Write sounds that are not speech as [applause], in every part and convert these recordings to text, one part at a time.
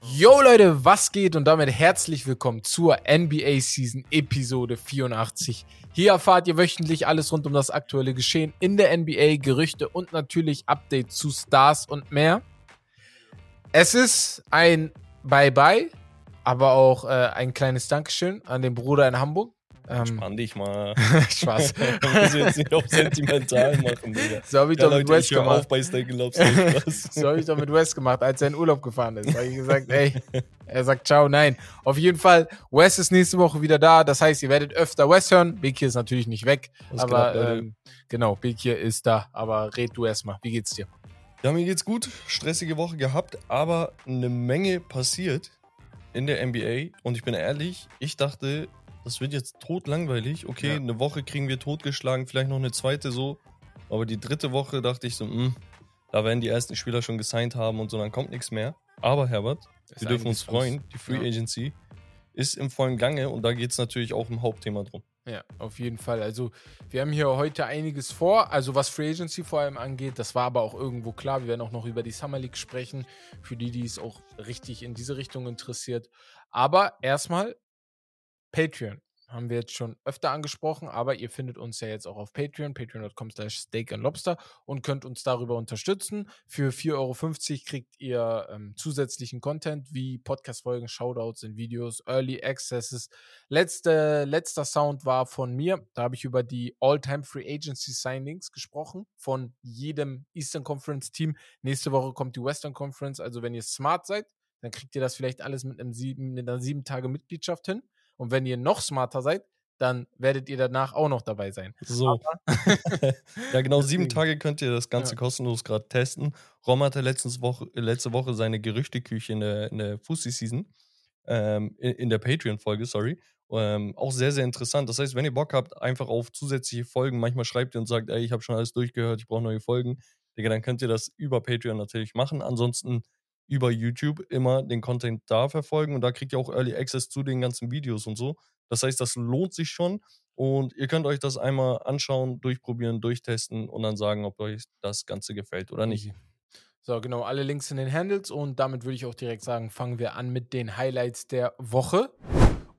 Yo Leute, was geht und damit herzlich willkommen zur NBA Season Episode 84. Hier erfahrt ihr wöchentlich alles rund um das aktuelle Geschehen in der NBA, Gerüchte und natürlich Updates zu Stars und mehr. Es ist ein Bye-bye, aber auch äh, ein kleines Dankeschön an den Bruder in Hamburg. Ähm, Spann dich mal. [laughs] Spaß. [laughs] muss jetzt nicht auf sentimental machen, Digga. So habe ich ja, doch mit Leute, West gemacht. auf bei Steak Lobs. [laughs] so habe ich doch mit Wes gemacht, als er in Urlaub gefahren ist. Da habe ich gesagt, ey, er sagt ciao, nein. Auf jeden Fall, Wes ist nächste Woche wieder da. Das heißt, ihr werdet öfter Wes hören. Big ist natürlich nicht weg. Was aber geht ab, ähm, genau, Big ist da. Aber red du erstmal. Wie geht's dir? Ja, mir geht's gut. Stressige Woche gehabt, aber eine Menge passiert in der NBA. Und ich bin ehrlich, ich dachte, das wird jetzt totlangweilig. Okay, Ja. eine Woche kriegen wir totgeschlagen, vielleicht noch eine zweite so. Aber die dritte Woche dachte ich so, mh, da werden die ersten Spieler schon gesigned haben und so, dann kommt nichts mehr. Aber Herbert, wir dürfen uns freuen. Die Free Ja. Agency ist im vollen Gange und da geht es natürlich auch im Hauptthema drum. Ja, auf jeden Fall. Also, wir haben hier heute einiges vor, also was Free Agency vor allem angeht. Das war aber auch irgendwo klar. Wir werden auch noch über die Summer League sprechen, für die, die es auch richtig in diese Richtung interessiert. Aber erstmal Patreon. Haben wir jetzt schon öfter angesprochen, aber ihr findet uns ja jetzt auch auf Patreon, patreon.com slash steak and lobster und könnt uns darüber unterstützen. Für 4,50 Euro kriegt ihr ähm, zusätzlichen Content wie Podcast-Folgen, Shoutouts in Videos, Early Accesses. Letzte, letzter Sound war von mir. Da habe ich über die All-Time Free Agency Signings gesprochen von jedem Eastern Conference Team. Nächste Woche kommt die Western Conference. Also wenn ihr smart seid, dann kriegt ihr das vielleicht alles mit, einem sieben, mit einer sieben Tage Mitgliedschaft hin. Und wenn ihr noch smarter seid, dann werdet ihr danach auch noch dabei sein. So. [laughs] ja, genau, sieben Deswegen. Tage könnt ihr das Ganze Ja. kostenlos gerade testen. Rom hatte letztens Woche, äh, letzte Woche seine Gerüchteküche in der, in der Fussi-Season, ähm, in, in der Patreon-Folge, sorry. Ähm, auch sehr, sehr interessant. Das heißt, wenn ihr Bock habt, einfach auf zusätzliche Folgen, manchmal schreibt ihr und sagt, ey, ich habe schon alles durchgehört, ich brauche neue Folgen, Digga, dann könnt ihr das über Patreon natürlich machen. Ansonsten über YouTube immer den Content da verfolgen und da kriegt ihr auch Early Access zu den ganzen Videos und so. Das heißt, das lohnt sich schon und ihr könnt euch das einmal anschauen, durchprobieren, durchtesten und dann sagen, ob euch das Ganze gefällt oder nicht. Easy. So, genau, alle Links in den Handles und damit würde ich auch direkt sagen, fangen wir an mit den Highlights der Woche.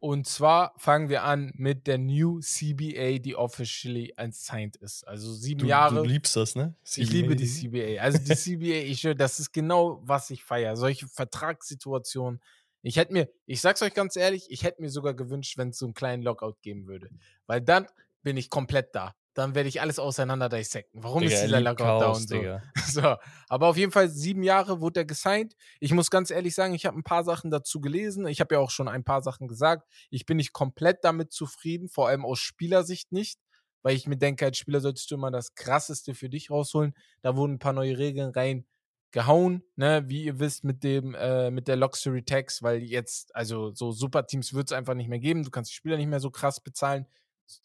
Und zwar fangen wir an mit der New CBA, die officially signed ist. Also sieben Du, Jahre. du liebst das, ne? Ich liebe die CBA. Also die CBA, ich das ist genau, was ich feiere. Solche Vertragssituationen. Ich hätte mir, ich sag's euch ganz ehrlich, ich hätte mir sogar gewünscht, wenn es so einen kleinen Lockout geben würde. Weil dann bin ich komplett da. Dann werde ich alles auseinander dissecten. Warum Digga, ist er dieser Lockout da und so? Digga. [laughs] So, aber auf jeden Fall sieben Jahre wurde er gesigned. Ich muss ganz ehrlich sagen, ich habe ein paar Sachen dazu gelesen. Ich habe ja auch schon ein paar Sachen gesagt. Ich bin nicht komplett damit zufrieden, vor allem aus Spielersicht nicht, weil ich mir denke, als Spieler solltest du immer das Krasseste für dich rausholen. Da wurden ein paar neue Regeln reingehauen, ne, wie ihr wisst, mit dem, äh, mit der Luxury Tax, weil jetzt, also so Superteams wird es einfach nicht mehr geben. Du kannst die Spieler nicht mehr so krass bezahlen.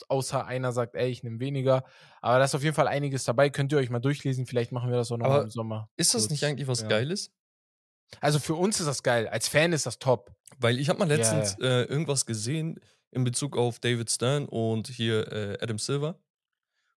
Außer einer sagt, ey, ich nehme weniger. Aber da ist auf jeden Fall einiges dabei. Könnt ihr euch mal durchlesen. Vielleicht machen wir das auch noch mal Aber im Sommer. Ist das nicht eigentlich was ja. Geiles? Also für uns ist das geil. Als Fan ist das top. Weil ich habe mal letztens Äh, irgendwas gesehen in Bezug auf David Stern und hier äh, Adam Silver.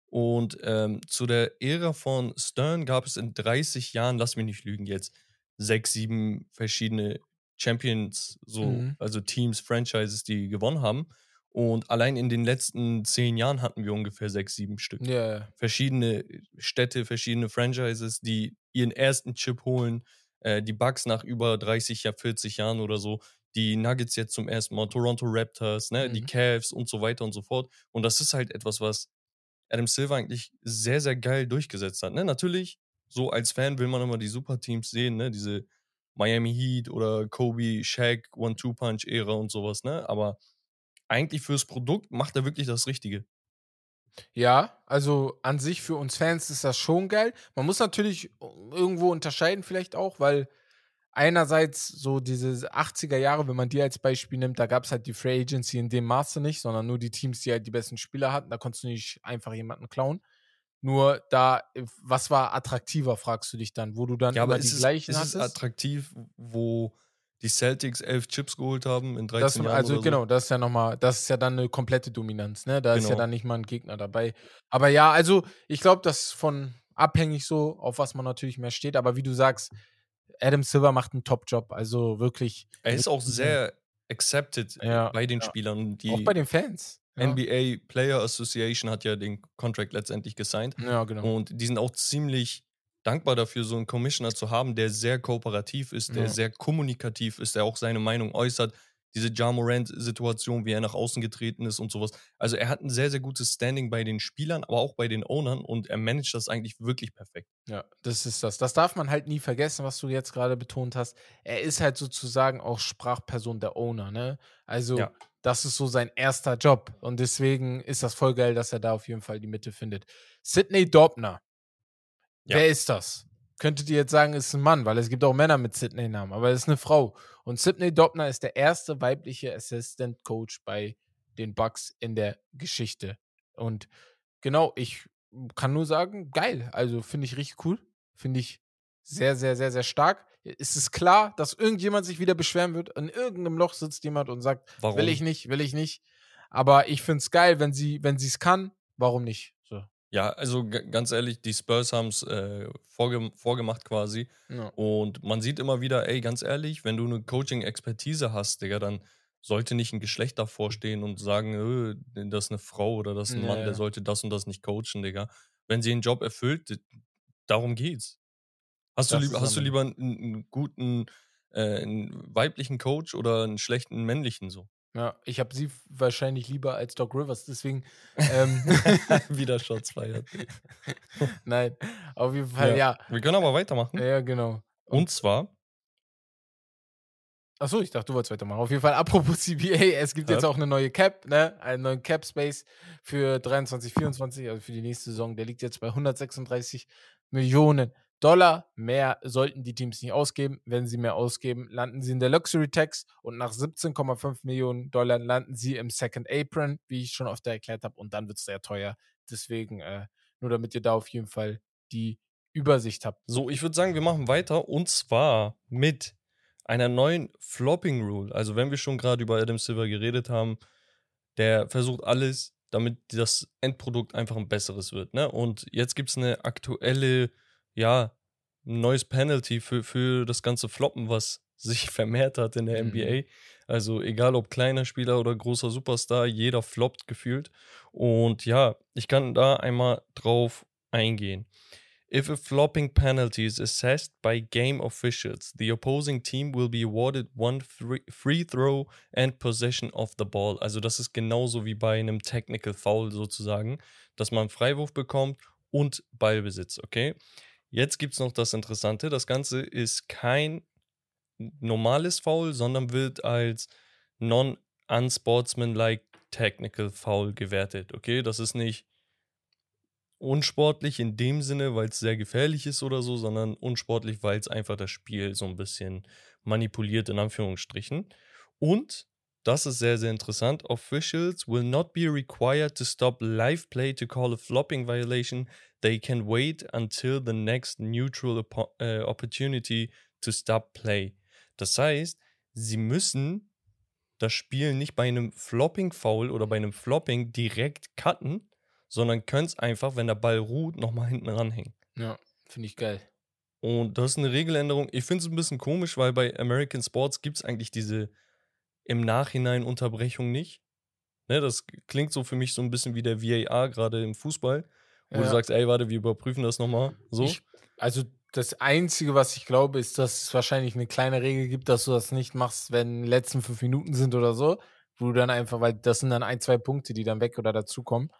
Und ähm, zu der Ära von Stern gab es in 30 Jahren, lass mich nicht lügen jetzt, sechs, sieben verschiedene Champions, so, Mhm. also Teams, Franchises, die gewonnen haben. Und allein in den letzten zehn Jahren hatten wir ungefähr sechs, sieben Stück. Ja, verschiedene Städte, verschiedene Franchises, die ihren ersten Chip holen. Äh, die Bucks nach über 30, ja 40 Jahren oder so. Die Nuggets jetzt zum ersten Mal, Toronto Raptors, ne, die Mhm. Cavs und so weiter und so fort. Und das ist halt etwas, was Adam Silver eigentlich sehr, sehr geil durchgesetzt hat. Ne? Natürlich, so als Fan will man immer die Superteams sehen, ne? diese Miami Heat oder Kobe, Shaq, One-Two-Punch-Ära und sowas. Ne? Aber eigentlich fürs Produkt macht er wirklich das Richtige. Ja, also an sich für uns Fans ist das schon geil. Man muss natürlich irgendwo unterscheiden, vielleicht auch, weil einerseits so diese 80er Jahre, wenn man die als Beispiel nimmt, da gab es halt die Free Agency in dem Maße nicht, sondern nur die Teams, die halt die besten Spieler hatten. Da konntest du nicht einfach jemanden klauen. Nur da, was war attraktiver, fragst du dich dann, wo du dann Ja, aber die es, gleichen ist es attraktiv, wo die Celtics elf Chips geholt haben in 13 Das, Jahren also oder so? genau, das ist ja nochmal, das ist ja dann eine komplette Dominanz, ne? Da ist ja Genau. dann nicht mal ein Gegner dabei. Aber ja, also ich glaube, dass von abhängig so, auf was man natürlich mehr steht. Aber wie du sagst, Adam Silver macht einen Top-Job. Also wirklich. Er ist auch sehr accepted Ja, bei den ja. Spielern. Die auch bei den Fans. Ja, NBA Player Association hat ja den Contract letztendlich gesigned. ja genau. Und die sind auch ziemlich dankbar dafür, so einen Commissioner zu haben, der sehr kooperativ ist, der Ja. sehr kommunikativ ist, der auch seine Meinung äußert. Diese Ja Morant-Situation, wie er nach außen getreten ist und sowas. Also er hat ein sehr, sehr gutes Standing bei den Spielern, aber auch bei den Ownern und er managt das eigentlich wirklich perfekt. Ja, das ist das. Das darf man halt nie vergessen, was du jetzt gerade betont hast. Er ist halt sozusagen auch Sprachperson der Owner, ne? Also, Ja. das ist so sein erster Job. Und deswegen ist das voll geil, dass er da auf jeden Fall die Mitte findet. Sidney Dobner. Ja. Wer ist das? Könntet ihr jetzt sagen, ist ein Mann, weil es gibt auch Männer mit Sidney-Namen, aber es ist eine Frau. Und Sidney Dobner ist der erste weibliche Assistant Coach bei den Bucks in der Geschichte. Und genau, ich kann nur sagen, geil. Also finde ich richtig cool. Finde ich sehr, sehr, sehr, sehr stark. Es ist klar, dass irgendjemand sich wieder beschweren wird. In irgendeinem Loch sitzt jemand und sagt, Warum? will ich nicht, will ich nicht. Aber ich finde es geil, wenn sie, wenn sie es kann, warum nicht? Ja, also ganz ehrlich, die Spurs haben es äh, vorge vorgemacht quasi. Ja. Und man sieht immer wieder, ey, ganz ehrlich, wenn du eine Coaching-Expertise hast, Digga, dann sollte nicht ein Geschlecht davor stehen und sagen, äh, das ist eine Frau oder das ist ein Ja, Mann, ja. der sollte das und das nicht coachen, Digga. Wenn sie einen Job erfüllt, darum geht's. Hast du, lieb, hast du lieber einen, einen guten äh, einen weiblichen Coach oder einen schlechten männlichen so? Ja, ich habe sie wahrscheinlich lieber als Doc Rivers, deswegen. Ähm, [laughs] [laughs] Wieder Shots feiert. [laughs] nein, auf jeden Fall, ja. Wir können aber weitermachen. Ja, genau. Und zwar, Achso, ich dachte, du wolltest weitermachen. Auf jeden Fall, apropos CBA, es gibt jetzt Ja. auch eine neue Cap, ne? Einen neuen Cap Space für 23, 24, also für die nächste Saison. Der liegt jetzt bei 136 Millionen Dollar. Mehr sollten die Teams nicht ausgeben. Wenn sie mehr ausgeben, landen sie in der Luxury Tax und nach 17,5 Millionen Dollar landen sie im Second Apron, wie ich schon oft erklärt habe, und dann wird es sehr teuer. Deswegen, äh, nur damit ihr da auf jeden Fall die Übersicht habt. So, ich würde sagen, wir machen weiter und zwar mit einer neuen Flopping Rule. Also, wenn wir schon gerade über Adam Silver geredet haben, der versucht alles, damit das Endprodukt einfach ein besseres wird. Ne? Und jetzt gibt es eine aktuelle, ja, ein neues Penalty für, für das ganze Floppen, was [laughs] sich vermehrt hat in der Mhm. NBA. Also egal ob kleiner Spieler oder großer Superstar, jeder floppt gefühlt. Und ja, ich kann da einmal drauf eingehen. If a flopping penalty is assessed by game officials, the opposing team will be awarded one free, free throw and possession of the ball. Also das ist genauso wie bei einem Technical Foul sozusagen, dass man Freiwurf bekommt und Ballbesitz, okay? Jetzt gibt es noch das Interessante, das Ganze ist kein normales Foul, sondern wird als non-unsportsmanlike Technical Foul gewertet, okay? Das ist nicht unsportlich in dem Sinne, weil es sehr gefährlich ist oder so, sondern unsportlich, weil es einfach das Spiel so ein bisschen manipuliert, in Anführungsstrichen. Und, das ist sehr, sehr interessant, Officials will not be required to stop live play to call a flopping violation. They can wait until the next neutral äh, opportunity to stop play. Das heißt, sie müssen das Spiel nicht bei einem Flopping-Foul oder bei einem Flopping direkt cutten, sondern können es einfach, wenn der Ball ruht, nochmal hinten ranhängen. Ja, finde ich geil. Und das ist eine Regeländerung. Ich finde es ein bisschen komisch, weil bei American Sports gibt es eigentlich diese im Nachhinein Unterbrechung nicht. Ne, das klingt so für mich so ein bisschen wie der VAR gerade im Fußball, wo du Ja. sagst, ey, warte, wir überprüfen das nochmal. So. Ich, also das Einzige, was ich glaube, ist, dass es wahrscheinlich eine kleine Regel gibt, dass du das nicht machst, wenn die letzten fünf Minuten sind oder so. Wo du dann einfach, weil das sind dann ein, zwei Punkte, die dann weg oder dazukommen.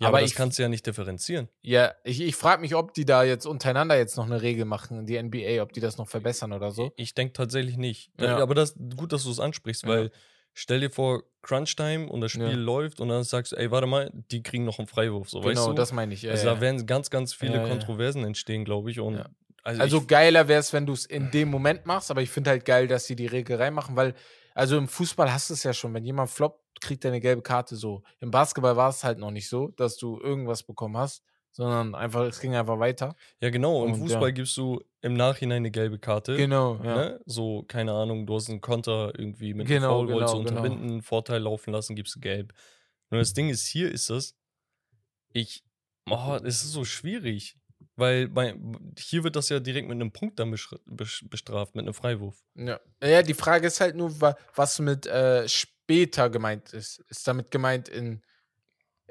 Ja, aber, aber das ich- kannst du ja nicht differenzieren. Ja, ich, ich frage mich, ob die da jetzt untereinander jetzt noch eine Regel machen, die NBA, ob die das noch verbessern oder so. Ich denke tatsächlich nicht. Ja. Aber das gut, dass du es ansprichst, Ja. weil stell dir vor, Crunch-Time und das Spiel Ja. läuft und dann sagst du, ey, warte mal, die kriegen noch einen Freiwurf. So, weißt genau, du? das meine ich. Ja, also da werden ganz, ganz viele. Kontroversen entstehen, glaube ich. Und also, Also ich, geiler wäre es, wenn du es in dem Moment machst, aber ich finde halt geil, dass sie die Regel reinmachen, weil, also im Fußball hast du es ja schon, wenn jemand floppt, kriegt er eine gelbe Karte so. Im Basketball war es halt noch nicht so, dass du irgendwas bekommen hast, sondern einfach, es ging einfach weiter. ja, genau. Im und Fußball ja. gibst du im Nachhinein eine gelbe Karte. Genau, ja. Ne? So, keine Ahnung, du hast einen Konter irgendwie mit Genau, einem Foul, genau, genau. unterbinden, einen Vorteil laufen lassen, gibst du gelb. Nur das Ding ist, hier ist es, ich, oh, es ist so schwierig. Weil bei, hier wird das ja direkt mit einem Punkt dann bestraft, mit einem Freiwurf. Ja. ja, die Frage ist halt nur, wa- was mit äh, später gemeint ist. Ist damit gemeint in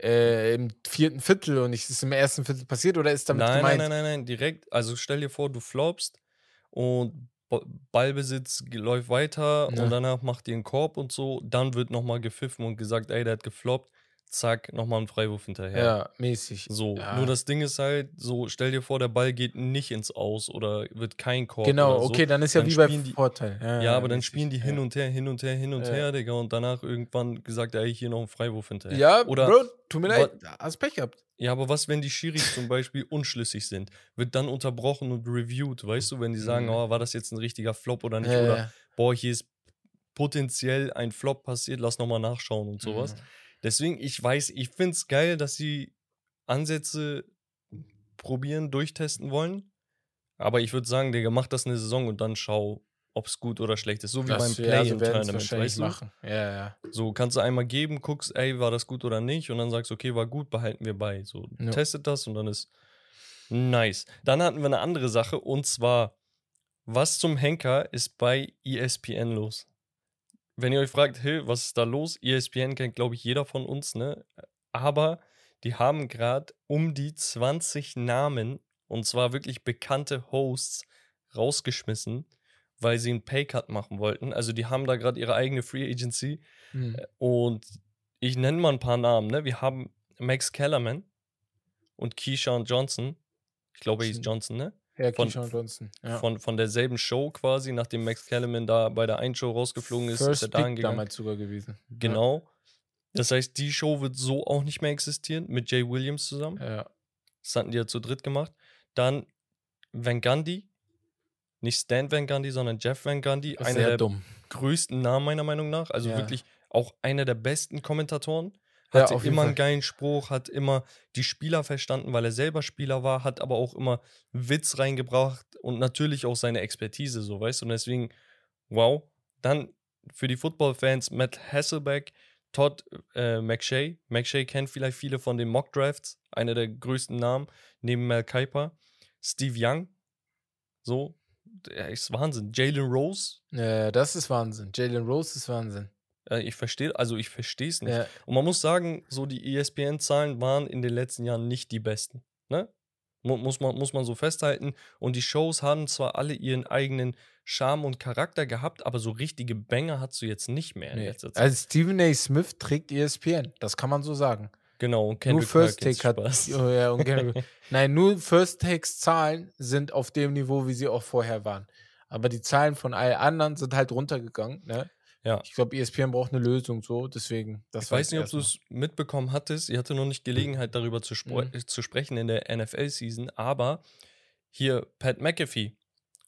äh, im vierten Viertel und nicht ist es im ersten Viertel passiert oder ist damit nein, gemeint? nein, nein, nein, nein, direkt. Also stell dir vor, du floppst und Ba- Ballbesitz läuft weiter Ja. und danach macht ihr einen Korb und so. Dann wird nochmal gepfiffen und gesagt, ey, der hat gefloppt. Zack, nochmal ein Freiwurf hinterher. Ja, mäßig. So, Ja. nur das Ding ist halt, so stell dir vor, der Ball geht nicht ins Aus oder wird kein Korb. Genau, so. okay, dann ist ja Dann wie bei die- Vorteil. Ja, aber dann mäßig, spielen die ja. hin und her, hin und her, hin und Ja. her, Digga, und danach irgendwann gesagt, ey, hier noch ein Freiwurf hinterher. Ja, Oder Bro, tut mir leid, hast Pech gehabt. Ja, aber was, wenn die Schiris zum Beispiel unschlüssig sind? Wird dann unterbrochen und reviewed, weißt du, wenn die sagen, Mhm. oh, war das jetzt ein richtiger Flop oder nicht? Ja, Oder, ja. boah, hier ist potenziell ein Flop passiert, lass nochmal nachschauen und sowas. Mhm. Deswegen, ich weiß, ich finde es geil, dass sie Ansätze probieren, durchtesten wollen. Aber ich würde sagen, Digga, mach das eine Saison und dann schau, ob es gut oder schlecht ist. So wie beim Das, ja, so Play-In-Tournament, weißt du? machen. Ja, ja. So, kannst du einmal geben, guckst, ey, war das gut oder nicht? Und dann sagst, okay, war gut, behalten wir bei. So, Ja. testet das und dann ist nice. Dann hatten wir eine andere Sache und zwar, was zum Henker ist bei ESPN los? Wenn ihr euch fragt, hey, was ist da los? ESPN kennt, glaube ich, jeder von uns, ne? Aber die haben gerade um die 20 Namen und zwar wirklich bekannte Hosts rausgeschmissen, weil sie einen Paycut machen wollten. Also die haben da gerade ihre eigene Free Agency Mhm. und ich nenne mal ein paar Namen. Ne? Wir haben Max Kellerman und Keyshawn Johnson. Ich glaube, er hieß Johnson, ne? Ja, von- Johnson. Ja. Von, von derselben Show quasi, nachdem Max Kellerman da bei der einen Show rausgeflogen ist, ist er First dahin Pick gegangen. damals sogar gewesen. Genau. Das heißt, die Show wird so auch nicht mehr existieren mit Jay Williams zusammen. Ja. ja. Das hatten die ja zu dritt gemacht. Dann Van Gundy. Nicht Stan Van Gundy, sondern Jeff Van Gundy. Einer der dumm. größten Namen meiner Meinung nach. Also Ja. wirklich auch einer der besten Kommentatoren. Ja, Hatte auf jeden immer einen geilen Spruch, hat immer die Spieler verstanden, weil er selber Spieler war, hat aber auch immer Witz reingebracht und natürlich auch seine Expertise, so weißt du. Und deswegen, wow. Dann für die Football-Fans Matt Hasselbeck, Todd äh, McShay. McShay kennt vielleicht viele von den Mock Drafts, einer der größten Namen, neben Mel Kiper. Steve Young, so, der ist Wahnsinn. Jalen Rose, Ja, das ist Wahnsinn. Jalen Rose ist Wahnsinn. Äh, ich verstehe, also ich verstehe es nicht. Ja, Und man muss sagen, so die ESPN-Zahlen waren in den letzten Jahren nicht die besten. Ne? Mu- Muss man, muss man so festhalten. Und die Shows haben zwar alle ihren eigenen Charme und Charakter gehabt, aber so richtige Banger hast du jetzt nicht mehr in nee. letzter Zeit. Also Stephen A. Smith trägt ESPN. Das kann man so sagen. genau, und nur Kendrick First Perkins, Take hat. [laughs] Oh, ja, und Kendrick- [laughs] Nein, nur First Takes Zahlen sind auf dem Niveau, wie sie auch vorher waren. Aber die Zahlen von allen anderen sind halt runtergegangen. Ne? Ja. Ich glaube, ESPN braucht eine Lösung so. Deswegen. Ich weiß nicht, ob du es mitbekommen hattest. Ich hatte noch nicht Gelegenheit, darüber zu, Mhm. zu sprechen in der NFL-Season, aber hier Pat McAfee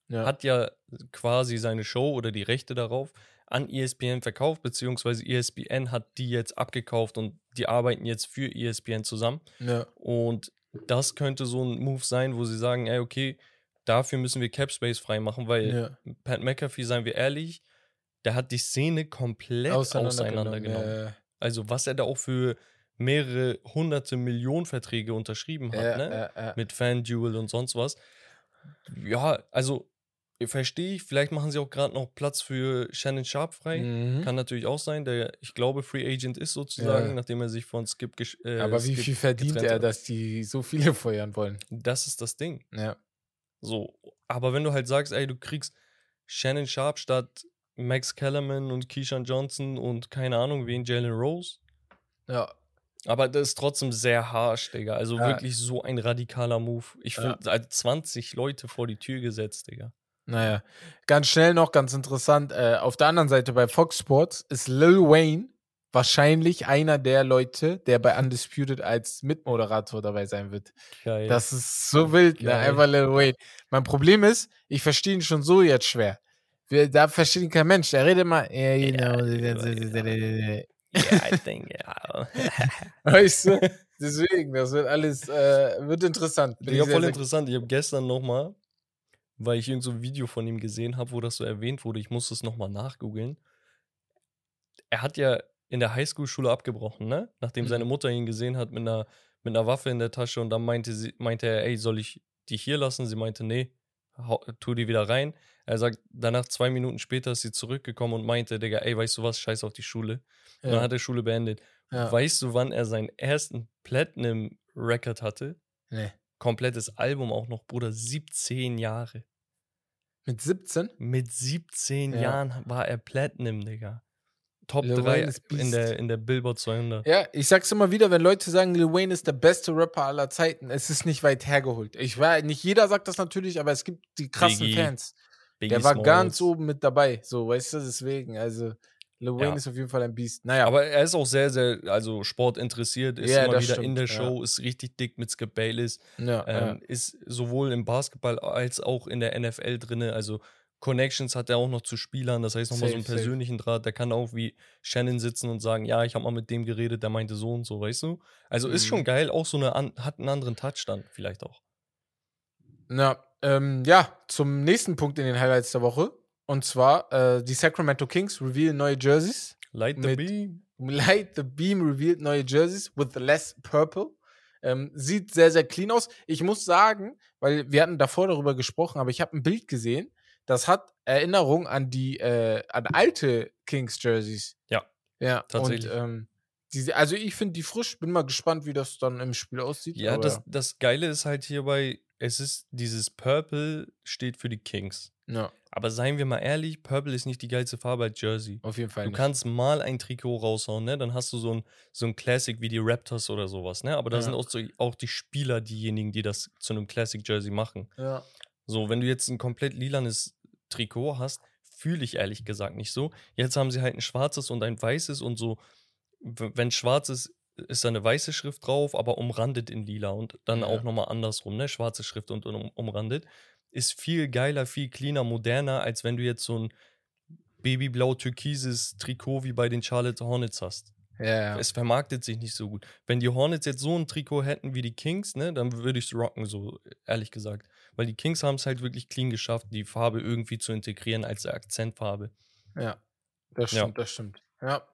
Ja. hat ja quasi seine Show oder die Rechte darauf an ESPN verkauft, beziehungsweise ESPN hat die jetzt abgekauft und die arbeiten jetzt für ESPN zusammen. ja. Und das könnte so ein Move sein, wo sie sagen, ey, okay, dafür müssen wir Cap Space freimachen, weil ja. Pat McAfee, seien wir ehrlich, der hat die Szene komplett auseinandergenommen. Ja, ja. Also was er da auch für mehrere hunderte Millionen Verträge unterschrieben hat, Ja, ne? ja. Mit FanDuel und sonst was. Ja, also verstehe ich, vielleicht machen sie auch gerade noch Platz für Shannon Sharp frei. Mhm. Kann natürlich auch sein, der, ich glaube, Free Agent ist sozusagen, Ja. nachdem er sich von Skip äh, Aber wie Skip viel verdient er, hat. dass die so viele feuern wollen? Das ist das Ding. Ja. So, aber wenn du halt sagst, ey, du kriegst Shannon Sharp statt Max Kellerman und Keyshawn Johnson und keine Ahnung wen, Jalen Rose. Ja. Aber das ist trotzdem sehr harsh, Digga. Also Ja. wirklich so ein radikaler Move. Ich Ja. finde, also 20 Leute vor die Tür gesetzt, Digga. Naja, ganz schnell noch, ganz interessant. Äh, auf der anderen Seite bei Fox Sports ist Lil Wayne wahrscheinlich einer der Leute, der bei Undisputed als Mitmoderator dabei sein wird. Geil. Das ist so wild, ne? Einfach Lil Wayne. Mein Problem ist, ich verstehe ihn schon so jetzt schwer. Wir, da versteht kein Mensch. Er redet immer, yeah, you Ja, know, ja, yeah, I [laughs] think, yeah. [laughs] weißt du? Deswegen, das wird alles, äh, wird interessant. Bin sehr, voll interessant. Ich habe gestern nochmal, weil ich irgend so ein Video von ihm gesehen habe, wo das so erwähnt wurde, ich musste es nochmal nachgoogeln. Er hat ja in der Highschool-Schule abgebrochen, ne? Nachdem seine Mhm. Mutter ihn gesehen hat mit einer, mit einer Waffe in der Tasche und dann meinte, sie, meinte er, ey, soll ich die hier lassen? Sie meinte, nee, tu die wieder rein. Er sagt, danach zwei Minuten später ist sie zurückgekommen und meinte, Digga, ey, weißt du was, scheiß auf die Schule. Und dann hat er Schule beendet. ja. Weißt du, wann er seinen ersten Platinum-Record hatte? Nee. Komplettes Album auch noch, Bruder, 17 Jahre. Mit 17? Mit 17 Ja. Jahren war er Platinum, Digga. Top Lil 3 Wayne ist in der, in der Billboard 200. Ja, ich sag's immer wieder, wenn Leute sagen, Lil Wayne ist der beste Rapper aller Zeiten, es ist nicht weit hergeholt. Ich weiß, nicht jeder sagt das natürlich, aber es gibt die krassen Biggie, Fans. Biggie Der war Smalls. ganz oben mit dabei, so, weißt du, deswegen, also Lil Wayne Ja. ist auf jeden Fall ein Biest. Naja, Aber er ist auch sehr, sehr, also Sport interessiert, ist Ja, immer wieder in stimmt, der ja. Show, ist richtig dick mit Skip Bayless, ja, ähm, ist sowohl im Basketball als auch in der NFL drinne, also Connections hat er auch noch zu Spielern, das heißt nochmal so einen Safe, safe. persönlichen Draht, der kann auch wie Shannon sitzen und sagen, ja, ich habe mal mit dem geredet, der meinte so und so, weißt du? Also ist schon Mhm. geil, auch so eine, hat einen anderen Touch dann vielleicht auch. ja. ja, ähm, ja, zum nächsten Punkt in den Highlights der Woche. Und zwar, äh, die Sacramento Kings revealen neue Jerseys. Light the beam. Light the Beam revealed neue Jerseys with less purple. Ähm, sieht sehr, sehr clean aus. Ich muss sagen, weil wir hatten davor darüber gesprochen, aber ich habe ein Bild gesehen, das hat Erinnerung an die, äh, an alte Kings Jerseys. Ja, Ja, tatsächlich. Und, ähm, diese, also ich finde die frisch, bin mal gespannt, wie das dann im Spiel aussieht. Ja, das, das Geile ist halt hierbei, es ist dieses Purple steht für die Kings. ja, Aber seien wir mal ehrlich, Purple ist nicht die geilste Farbe als Jersey. auf jeden Fall. Du nicht. kannst mal ein Trikot raushauen, ne? Dann hast du so ein, so ein Classic wie die Raptors oder sowas, ne? Aber da Ja. sind auch, so, auch die Spieler diejenigen, die das zu einem Classic Jersey machen. Ja. So, wenn du jetzt ein komplett lilanes Trikot hast, fühle ich ehrlich gesagt nicht so. Jetzt haben sie halt ein schwarzes und ein weißes und so, wenn schwarz ist, ist da eine weiße Schrift drauf, aber umrandet in lila und dann Ja. auch nochmal andersrum, ne? Schwarze Schrift und um, umrandet. Ist viel geiler, viel cleaner, moderner, als wenn du jetzt so ein babyblau-türkises Trikot wie bei den Charlotte Hornets hast. Ja, ja. Es vermarktet sich nicht so gut. Wenn die Hornets jetzt so ein Trikot hätten wie die Kings, ne, dann würde ich es rocken, so ehrlich gesagt. Weil die Kings haben es halt wirklich clean geschafft, die Farbe irgendwie zu integrieren als Akzentfarbe. Ja, das Ja. stimmt, das stimmt. Ja.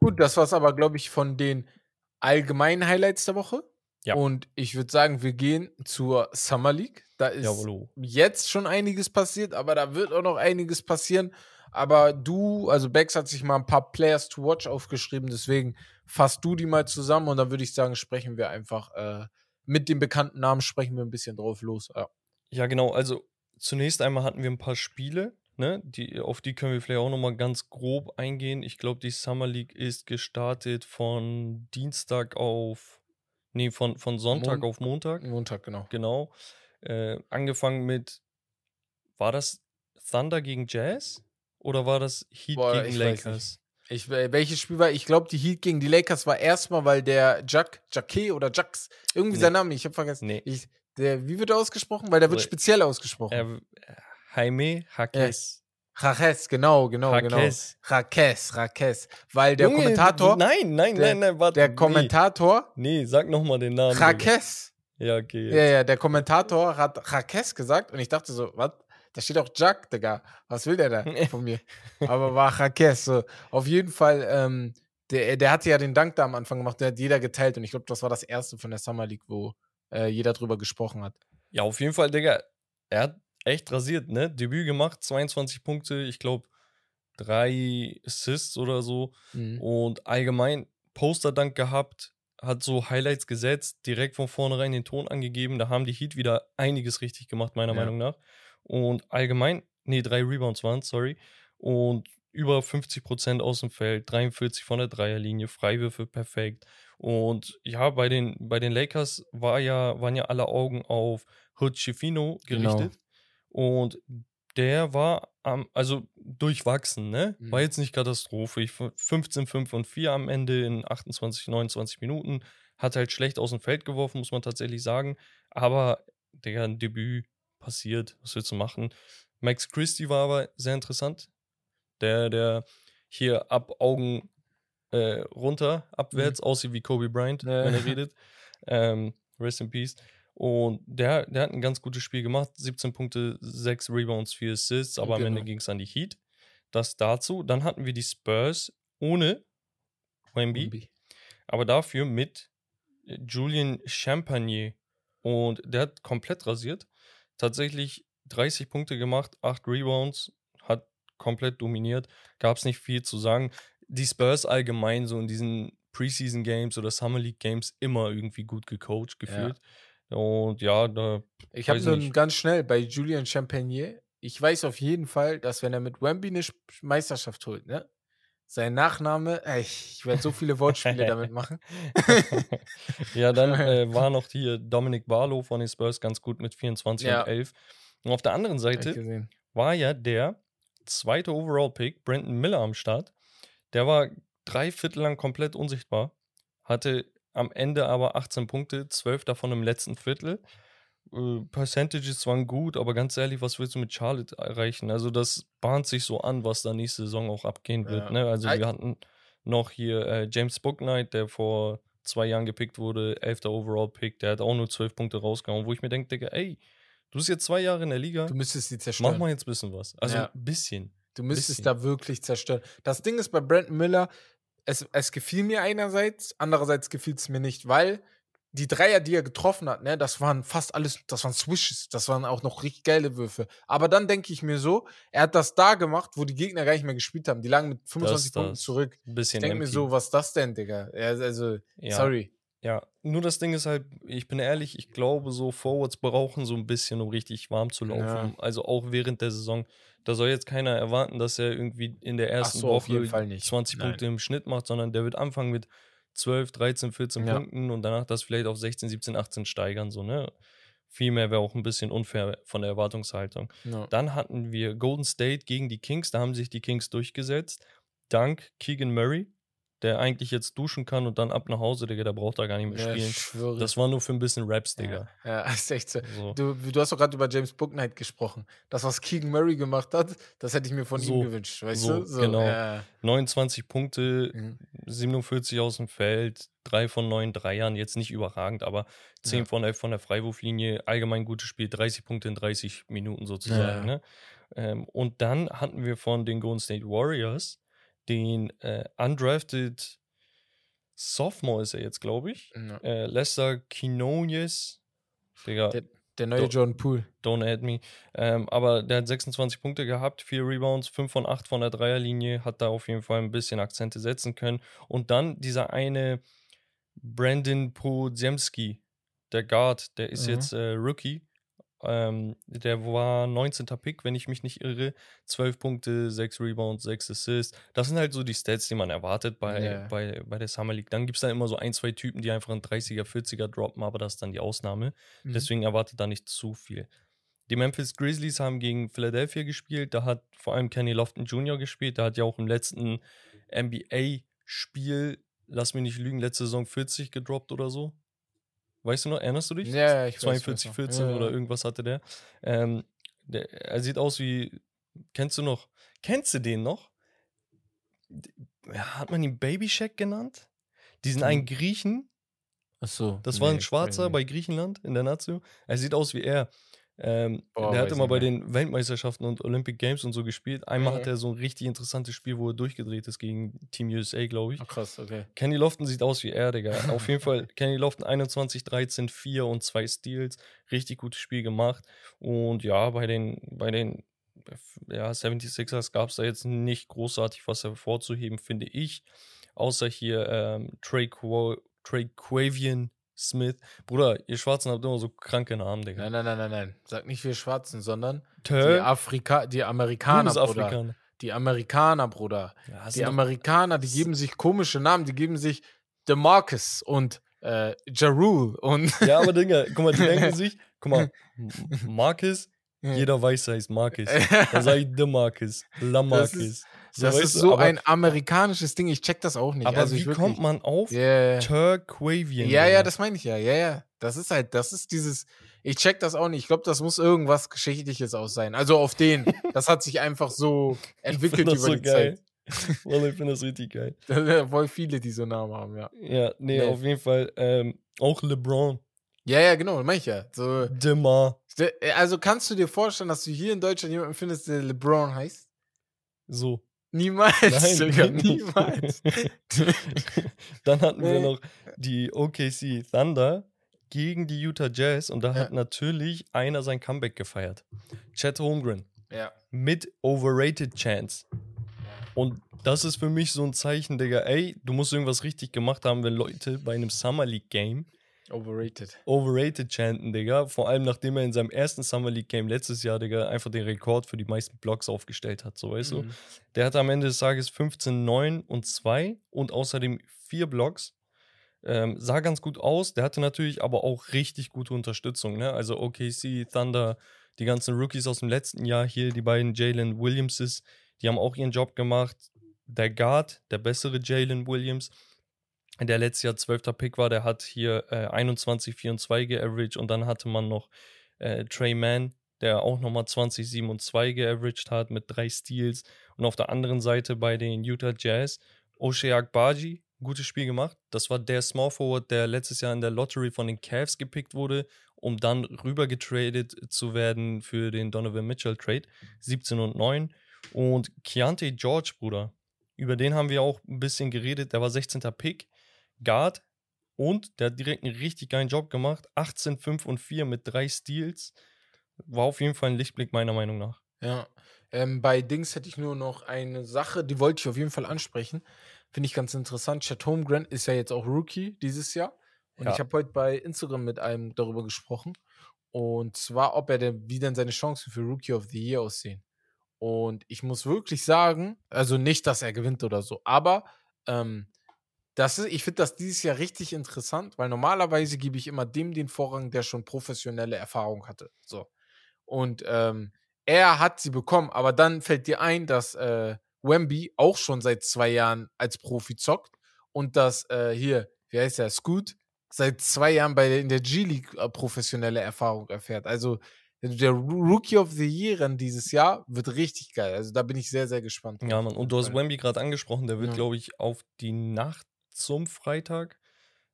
Gut, das war's aber, glaube ich, von den allgemeinen Highlights der Woche. Ja. Und ich würde sagen, wir gehen zur Summer League. Da ist Jawollo. jetzt schon einiges passiert, aber da wird auch noch einiges passieren. Aber du, also Bex hat sich mal ein paar Players to watch aufgeschrieben, deswegen fasst du die mal zusammen und dann würde ich sagen, sprechen wir einfach äh, mit den bekannten Namen, sprechen wir ein bisschen drauf los. Ja. Ja, genau. Also zunächst einmal hatten wir ein paar Spiele, ne? Die, auf die können wir vielleicht auch nochmal ganz grob eingehen. Ich glaube, die Summer League ist gestartet von Dienstag auf. Nee, von, von Sonntag Mon- auf Montag. Montag, genau. Genau. Äh, angefangen mit. War das Thunder gegen Jazz? Oder war das Heat Boah, gegen. Lakers? Ich, welches Spiel war? Ich glaube, die Heat gegen die Lakers war erstmal, weil der Jack, Jacke oder Jax, irgendwie Nee. sein Name, ich habe vergessen. Nee. Ich, der, wie wird er ausgesprochen? Weil der wird speziell ausgesprochen. Jaime Jaques. Raques, genau, genau, Jaquez. genau. Raques, Raques. Weil der Junge, Kommentator, Nein, nein, der- nein, nein, warte. der Kommentator, Nee, nee sag nochmal den Namen. Raques. Ja, okay. Ja, ja, der Kommentator hat Raques gesagt und ich dachte so, was? Da steht auch Jack, Digga. Was will der da [laughs] von mir? Aber war Raques. So. Auf jeden Fall, ähm, der, der hatte ja den Dank da am Anfang gemacht, der hat jeder geteilt und ich glaube, das war das erste von der Summer League, wo äh, jeder drüber gesprochen hat. Ja, auf jeden Fall, Digga. Er hat echt rasiert, ne? Debüt gemacht, 22 Punkte, ich glaube, drei Assists oder so. Mhm. Und allgemein Poster-Dank gehabt, hat so Highlights gesetzt, direkt von vornherein den Ton angegeben. Da haben die Heat wieder einiges richtig gemacht, meiner Ja. Meinung nach. Und allgemein, nee, drei Rebounds waren sorry. Und über 50% aus dem Feld, 43 von der Dreierlinie, Freiwürfe perfekt. Und ja, bei den, bei den Lakers war ja, waren ja alle Augen auf Hood Schifino Genau. gerichtet. Und der war am, also durchwachsen, ne? War Mhm. jetzt nicht Katastrophe. Ich, 15, 5 und 4 am Ende in 28, 29 Minuten. Hat halt schlecht aus dem Feld geworfen, muss man tatsächlich sagen. Aber, Digga, ein Debüt passiert. Was willst du machen? Max Christie war aber sehr interessant. Der, der hier ab Augen äh, runter, abwärts, aussieht wie Kobe Bryant, Ja. wenn er redet. Ähm, rest in Peace. Und der, der hat ein ganz gutes Spiel gemacht. 17 Punkte, 6 Rebounds, 4 Assists, aber am Ende Genau. ging es an die Heat. Das dazu. Dann hatten wir die Spurs ohne Wemby, Wemby. aber dafür mit äh, Julian Champagner. Und der hat komplett rasiert. tatsächlich 30 Punkte gemacht, 8 Rebounds, hat komplett dominiert, gab es nicht viel zu sagen. Die Spurs allgemein so in diesen Preseason Games oder Summer League Games immer irgendwie gut gecoacht gefühlt. Ja. Und ja, da. Ich habe nur ganz schnell bei Julian Champagnier. Ich weiß auf jeden Fall, dass wenn er mit Wemby eine Meisterschaft holt, ne? Sein Nachname, ey, ich werde so viele Wortspiele [laughs] damit machen. ja, [laughs] dann äh, war noch hier Dominic Barlow von den Spurs ganz gut mit 24 ja. und 11. Und auf der anderen Seite war ja der zweite Overall-Pick, Brandon Miller, am Start. Der war drei Viertel lang komplett unsichtbar, hatte am Ende aber 18 Punkte, 12 davon im letzten Viertel. Äh, Percentages waren gut, aber ganz ehrlich, was willst du mit Charlotte erreichen? Also das bahnt sich so an, was da nächste Saison auch abgehen wird. Ja. Ne? Also wir hatten noch hier äh, James Booknight, der vor zwei Jahren gepickt wurde, 11. Overall-Pick, der hat auch nur 12 Punkte rausgehauen, wo ich mir denke, ey, du bist jetzt zwei Jahre in der Liga. Du müsstest sie zerstören. Mach mal jetzt ein bisschen was. Also ja. ein bisschen. Du müsstest bisschen. da wirklich zerstören. Das Ding ist bei Brandon Miller, es, es gefiel mir einerseits, andererseits gefiel es mir nicht, weil die Dreier, die er getroffen hat, ne, das waren fast alles, das waren Swishes, das waren auch noch richtig geile Würfe. Aber dann denke ich mir so, er hat das da gemacht, wo die Gegner gar nicht mehr gespielt haben. Die lagen mit 25 das, Punkten das zurück. Ein bisschen ich denke mir so, was ist das denn, Digga? Also, ja. sorry. Ja, nur das Ding ist halt, ich bin ehrlich, ich glaube, so Forwards brauchen so ein bisschen, um richtig warm zu laufen. Ja. Also auch während der Saison. Da soll jetzt keiner erwarten, dass er irgendwie in der ersten so, Woche 20 Punkte im Schnitt macht, sondern der wird anfangen mit 12, 13, 14 ja. Punkten und danach das vielleicht auf 16, 17, 18 steigern, so, ne? Viel mehr wäre auch ein bisschen unfair von der Erwartungshaltung. Ja. Dann hatten wir Golden State gegen die Kings, da haben sich die Kings durchgesetzt. Dank Keegan Murray, der eigentlich jetzt duschen kann und dann ab nach Hause, Digga, der braucht da gar nicht mehr ja, spielen. Schwöre. Das war nur für ein bisschen Raps, Digga. Ja, ja [laughs] ist echt so. so. Du, du hast doch gerade über James Booknight gesprochen. Das, was Keegan Murray gemacht hat, das hätte ich mir von so, ihm gewünscht, weißt so, du? So, genau. Ja. 29 Punkte, mhm. 47 aus dem Feld, 3 von 9 Dreiern, jetzt nicht überragend, aber 10 ja. von 11 von der Freiwurflinie, allgemein gutes Spiel, 30 Punkte in 30 Minuten sozusagen. Ne? Ähm, und dann hatten wir von den Golden State Warriors den äh, undrafted Sophomore ist er jetzt, glaube ich. Ja. Äh, Lester Quinones. Digga. Der, der neue Do Jordan Poole. Don't add me. Ähm, aber der hat 26 Punkte gehabt, 4 Rebounds, 5 von 8 von der Dreierlinie, hat da auf jeden Fall ein bisschen Akzente setzen können. Und dann dieser eine Brandon Podziemski, der Guard, der ist mhm. jetzt äh, Rookie. Ähm, der war 19. Pick, wenn ich mich nicht irre. 12 Punkte, 6 Rebounds, 6 Assists. Das sind halt so die Stats, die man erwartet bei, yeah. bei, bei der Summer League. Dann gibt es da immer so ein, zwei Typen, die einfach einen 30er, 40er droppen, aber das ist dann die Ausnahme. Mhm. Deswegen erwartet da nicht zu viel. Die Memphis Grizzlies haben gegen Philadelphia gespielt. Da hat vor allem Kenny Lofton Jr. gespielt. Der hat ja auch im letzten NBA-Spiel, lass mich nicht lügen, letzte Saison 40 gedroppt oder so. Weißt du noch, erinnerst du dich? Ja, ich 42, weiß, 14 ja, oder irgendwas hatte der. Ähm, der. Er sieht aus wie. Kennst du noch? Kennst du den noch? Hat man ihn Baby Shack genannt? Diesen einen Griechen. Ach so. Das nee, war ein Schwarzer bei Griechenland in der Nazio. Er sieht aus wie er. Ähm, oh, der hat immer bei den Weltmeisterschaften und Olympic Games und so gespielt. Einmal mhm. hat er so ein richtig interessantes Spiel, wo er durchgedreht ist gegen Team USA, glaube ich. Ach, krass, okay. Kenny Lofton sieht aus wie er, Digga. Auf jeden Fall, [laughs] Kenny Lofton 21, 13, 4 und 2 Steals. Richtig gutes Spiel gemacht. Und ja, bei den, bei den ja, 76ers gab es da jetzt nicht großartig was hervorzuheben, finde ich. Außer hier ähm, Trey Quavian Smith. Bruder, ihr Schwarzen habt immer so kranke Namen, Digga. Nein, nein, nein, nein, nein. Sag nicht wir Schwarzen, sondern Tö? die Afrika, die Amerikaner, Bruder. Die Amerikaner, Bruder. Ja, die Amerikaner, die geben sich komische Namen, die geben sich DeMarcus und äh, Jarul und. [laughs] Ja, aber Digga, guck mal, die [laughs] denken sich, guck mal, Marcus, jeder weiß, er heißt Marcus. [laughs] Dann sag ich DeMarcus, Lamarcus. So, das ist so aber, ein amerikanisches Ding, ich check das auch nicht. Aber also wie kommt man auf yeah. Turquavian? Ja, ja, das meine ich ja. Ja, ja. Das ist halt, das ist dieses, ich check das auch nicht. Ich glaube, das muss irgendwas Geschichtliches aus sein. Also auf den. [laughs] das hat sich einfach so entwickelt über so die geil. Zeit. Well, ich finde das richtig geil. [laughs] Voll viele, die so Namen haben, ja. Ja, nee, nee. auf jeden Fall. Ähm, auch LeBron. Ja, ja, genau, meine ich ja. So, Dimmer. Also kannst du dir vorstellen, dass du hier in Deutschland jemanden findest, der LeBron heißt? So. Niemals, Nein, Digga, [laughs] niemals. [laughs] Dann hatten wir noch die OKC Thunder. gegen die Utah Jazz und da Ja. hat natürlich einer sein Comeback gefeiert. Chet Holmgren Ja. mit Overrated Chance. Und das ist für mich so ein Zeichen, Digga, ey, du musst irgendwas richtig gemacht haben, wenn Leute bei einem Summer League Game Overrated. Overrated chanten, Digga. Vor allem, nachdem er in seinem ersten Summer League Game letztes Jahr, Digga, einfach den Rekord für die meisten Blocks aufgestellt hat, so weißt du. Mhm. Der hatte am Ende des Tages 15, 9 und 2 und außerdem vier Blocks. Ähm, sah ganz gut aus. Der hatte natürlich aber auch richtig gute Unterstützung. Ne? Also OKC, Thunder, die ganzen Rookies aus dem letzten Jahr hier, die beiden Jalen Williamses, die haben auch ihren Job gemacht. Der Guard, der bessere Jalen Williams, der letztes Jahr 12. Pick war, der hat hier äh, 21, 4 und 2 geaveraged und dann hatte man noch äh, Trey Mann, der auch nochmal 20, 7 und 2 geaveraged hat mit drei Steals. Und auf der anderen Seite bei den Utah Jazz, O'Shea Agbaji, gutes Spiel gemacht. Das war der Small Forward, der letztes Jahr in der Lottery von den Cavs gepickt wurde, um dann rüber getradet zu werden für den Donovan Mitchell Trade. 17 und 9. Und Keontae George, Bruder, über den haben wir auch ein bisschen geredet. Der war 16. Pick, Guard und der hat direkt einen richtig geilen Job gemacht. 18, 5 und 4 mit drei Steals. War auf jeden Fall ein Lichtblick meiner Meinung nach. Ja. Ähm, bei Dings hätte ich nur noch eine Sache, die wollte ich auf jeden Fall ansprechen. Finde ich ganz interessant. Chet Holmgren ist ja jetzt auch Rookie dieses Jahr. Und Ja. ich habe heute bei Instagram mit einem darüber gesprochen. Und zwar, ob er denn, wie denn seine Chancen für Rookie of the Year aussehen. Und ich muss wirklich sagen, also nicht, dass er gewinnt oder so, aber ähm, das ist, ich finde das dieses Jahr richtig interessant, weil normalerweise gebe ich immer dem den Vorrang, der schon professionelle Erfahrung hatte. So. Und ähm, er hat sie bekommen, aber dann fällt dir ein, dass äh, Wemby auch schon seit zwei Jahren als Profi zockt und dass äh, hier, wie heißt er, Scoot, seit zwei Jahren bei der, in der G-League äh, professionelle Erfahrung erfährt. Also der Rookie of the Year dieses Jahr wird richtig geil. Also da bin ich sehr, sehr gespannt. Ja, Mann. Und du hast. Wemby gerade angesprochen. Der wird, Ja. glaube ich, auf die Nacht zum Freitag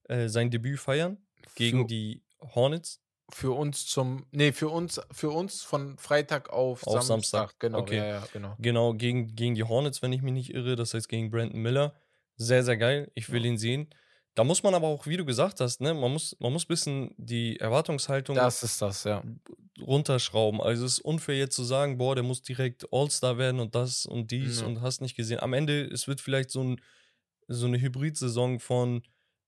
äh, sein Debüt feiern gegen für, die Hornets. für uns zum, nee, für uns, für uns von Freitag auf, Auf Samstag. Samstag. Genau, Okay. ja, ja, genau. Genau, gegen, gegen die Hornets, wenn ich mich nicht irre. Das heißt gegen Brandon Miller. Sehr, sehr geil. Ich will Ja. ihn sehen. Da muss man aber auch, wie du gesagt hast, ne, man muss, man muss ein bisschen die Erwartungshaltung Das ist das, ja. runterschrauben. Also es ist unfair jetzt zu sagen, boah, der muss direkt All-Star werden und das und dies Ja. und hast nicht gesehen. Am Ende, es wird vielleicht so, ein, so eine Hybrid-Saison von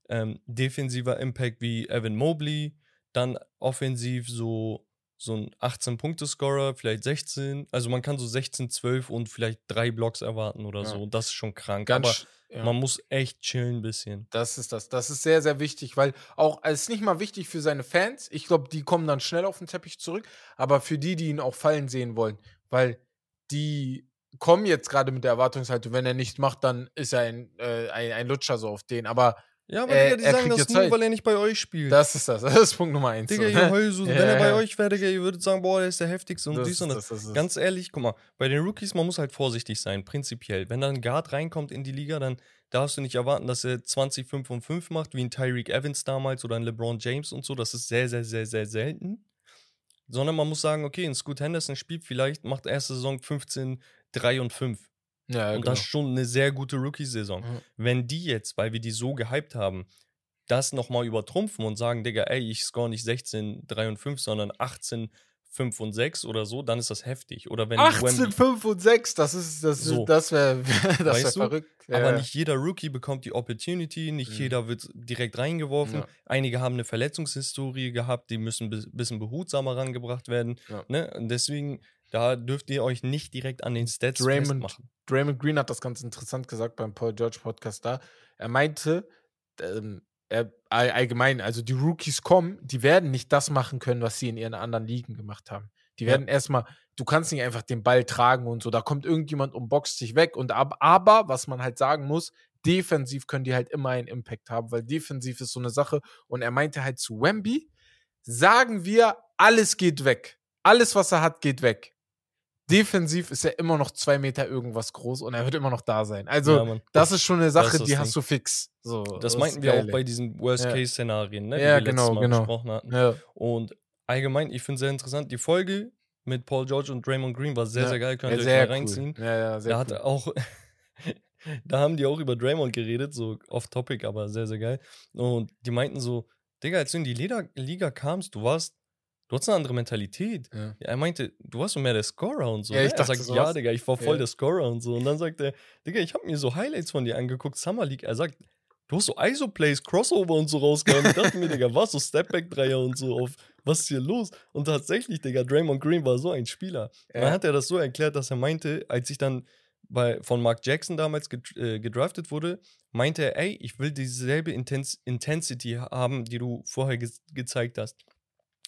ähm, defensiver Impact wie Evan Mobley, dann offensiv so, so ein 18-Punkte-Scorer, vielleicht 16. Also man kann so 16, 12 und vielleicht drei Blocks erwarten oder Ja. so. Das ist schon krank. Ganz, Aber ja. man muss echt chillen ein bisschen. Das ist das. Das ist sehr, sehr wichtig, weil auch, es ist nicht mal wichtig für seine Fans. Ich glaube, die kommen dann schnell auf den Teppich zurück, aber für die, die ihn auch fallen sehen wollen, weil die kommen jetzt gerade mit der Erwartungshaltung, wenn er nicht macht, dann ist er ein, äh, ein, ein Lutscher so auf den. Aber Ja, aber Äh, Digga, die er sagen das nur, Zeit. weil er nicht bei euch spielt. das ist das. [laughs] Das ist Punkt Nummer eins. Digga, so, ihr so. [laughs] Ja, Wenn er bei euch wäre, Digga, ihr würdet sagen, boah, der ist der heftigste und Das dies und das. das, das Ganz ehrlich, guck mal, bei den Rookies, man muss halt vorsichtig sein, prinzipiell. Wenn da ein Guard reinkommt in die Liga, dann darfst du nicht erwarten, dass er 20, 5 und 5 macht, wie ein Tyreek Evans damals oder ein LeBron James und so. Das ist sehr, sehr, sehr, sehr selten. Sondern man muss sagen, okay, ein Scoot Henderson spielt vielleicht, macht erste Saison 15, 3 und 5. Ja, und genau. das ist schon eine sehr gute Rookie-Saison. Mhm. Wenn die jetzt, weil wir die so gehypt haben, das nochmal übertrumpfen und sagen, Digga, ey, ich score nicht 16, 3 und 5, sondern 18, 5 und 6 oder so, dann ist das heftig. Oder wenn 18, Wemby, 5 und 6, das ist, das, So. das wäre [laughs] das wär verrückt. Ja, aber nicht jeder Rookie bekommt die Opportunity, nicht Mhm. jeder wird direkt reingeworfen. Ja. Einige haben eine Verletzungshistorie gehabt, die müssen ein bisschen behutsamer rangebracht werden. Ja. Ne? Und deswegen, da dürft ihr euch nicht direkt an den Stats Draymond festmachen. Draymond Green hat das ganz interessant gesagt beim Paul George Podcast da. Er meinte, ähm, er, all- allgemein, also die Rookies kommen, die werden nicht das machen können, was sie in ihren anderen Ligen gemacht haben. Die Ja. werden erstmal, du kannst nicht einfach den Ball tragen und so, da kommt irgendjemand und boxt dich weg. Und ab, aber, was man halt sagen muss, defensiv können die halt immer einen Impact haben, weil defensiv ist so eine Sache. Und er meinte halt zu Wemby, sagen wir, alles geht weg. Alles, was er hat, geht weg. Defensiv ist er immer noch zwei Meter irgendwas groß und er wird immer noch da sein. Also, Ja, das ist schon eine Das Sache, das die hast du fix. So, Das ist meinten wir auch bei diesen Worst-Case-Szenarien, ne, Ja, die wir genau, letztes Mal genau. besprochen hatten. Und allgemein, ich finde es sehr interessant, die Folge mit Paul George und Draymond Green war sehr, Ja, sehr geil. Könnt ihr euch mal cool. reinziehen. Ja, ja, sehr Da cool. hat auch, [laughs] da haben die auch über Draymond geredet, so off-topic, aber sehr, sehr geil. Und die meinten so, Digga, als du in die Liga, Liga kamst, du warst, du hattest eine andere Mentalität. Ja. Er meinte, du warst so mehr der Scorer und so. Ja, ne? ich er dachte sagt, sowas. ja, Digga, ich war voll Ja. der Scorer und so. Und dann sagt er, Digga, ich habe mir so Highlights von dir angeguckt, Summer League. Er sagt, du hast so ISO-Plays, Crossover und so rausgehauen. Ich dachte mir, Digga, was, so Stepback-Dreier und so auf, was ist hier los? Und tatsächlich, Digga, Draymond Green war so ein Spieler. Ja. Dann hat er das so erklärt, dass er meinte, als ich dann bei, von Mark Jackson damals äh, gedraftet wurde, meinte er, ey, ich will dieselbe Intens Intensity haben, die du vorher ge gezeigt hast.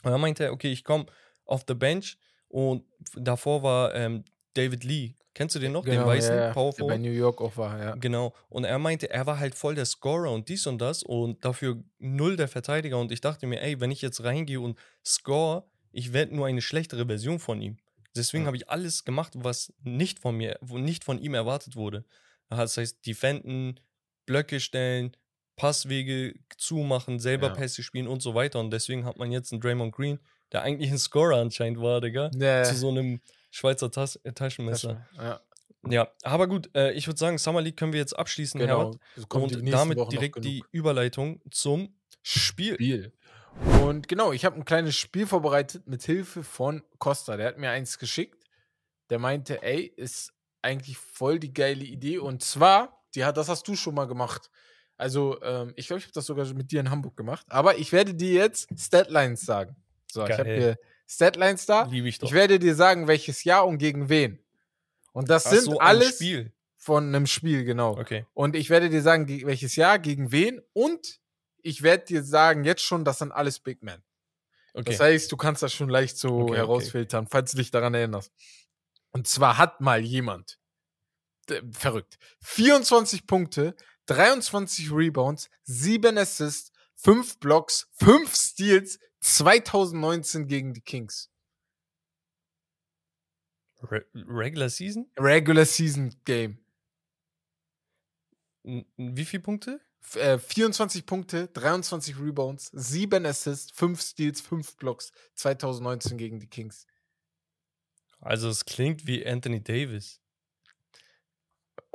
Und dann meinte er, okay, ich komme auf the bench und davor war ähm, David Lee. Kennst du den noch? den weißen Genau, ja, ja. Der bei? New York auch war, ja. Genau. Und er meinte, er war halt voll der Scorer und dies und das und dafür null der Verteidiger. Und ich dachte mir, ey, wenn ich jetzt reingehe und score, ich werde nur eine schlechtere Version von ihm. Deswegen Ja. habe ich alles gemacht, was nicht von mir, wo nicht von ihm erwartet wurde. Das heißt, defenden, Blöcke stellen, Passwege zumachen, selber Ja. Pässe spielen und so weiter. Und deswegen hat man jetzt einen Draymond Green, der eigentlich ein Scorer anscheinend war, Digga. Ja, Zu so einem Schweizer Tas äh, Taschenmesser. ja, Ja, aber gut, äh, ich würde sagen, Summer League können wir jetzt abschließen, genau. Herbert. Und damit Wochen direkt die Überleitung zum Spiel. Spiel. Und genau, ich habe ein kleines Spiel vorbereitet mit Hilfe von Costa. Der hat mir eins geschickt. Der meinte, ey, ist eigentlich voll die geile Idee. Und zwar, die hat, das hast du schon mal gemacht. Also, ähm, ich glaube, ich habe das sogar mit dir in Hamburg gemacht. Aber ich werde dir jetzt Statlines sagen. So, ich habe Geil. hier Statlines da. Liebe ich doch. Ich werde dir sagen, welches Jahr und gegen wen. Und das Ach sind so, alles Spiel. von einem Spiel, genau. Okay. Und ich werde dir sagen, ge- welches Jahr, gegen wen. Und ich werde dir sagen, jetzt schon, das sind alles Big Men. Okay. Das heißt, du kannst das schon leicht so Okay, okay. herausfiltern, falls du dich daran erinnerst. Und zwar hat mal jemand, d- verrückt, 24 Punkte, 23 Rebounds, 7 Assists, 5 Blocks, 5 Steals 2019 gegen die Kings. Re Regular Season? Regular Season Game. Wie viele Punkte? F äh, 24 Punkte, 23 Rebounds, 7 Assists, 5 Steals, 5 Blocks 2019 gegen die Kings. Also es klingt wie Anthony Davis.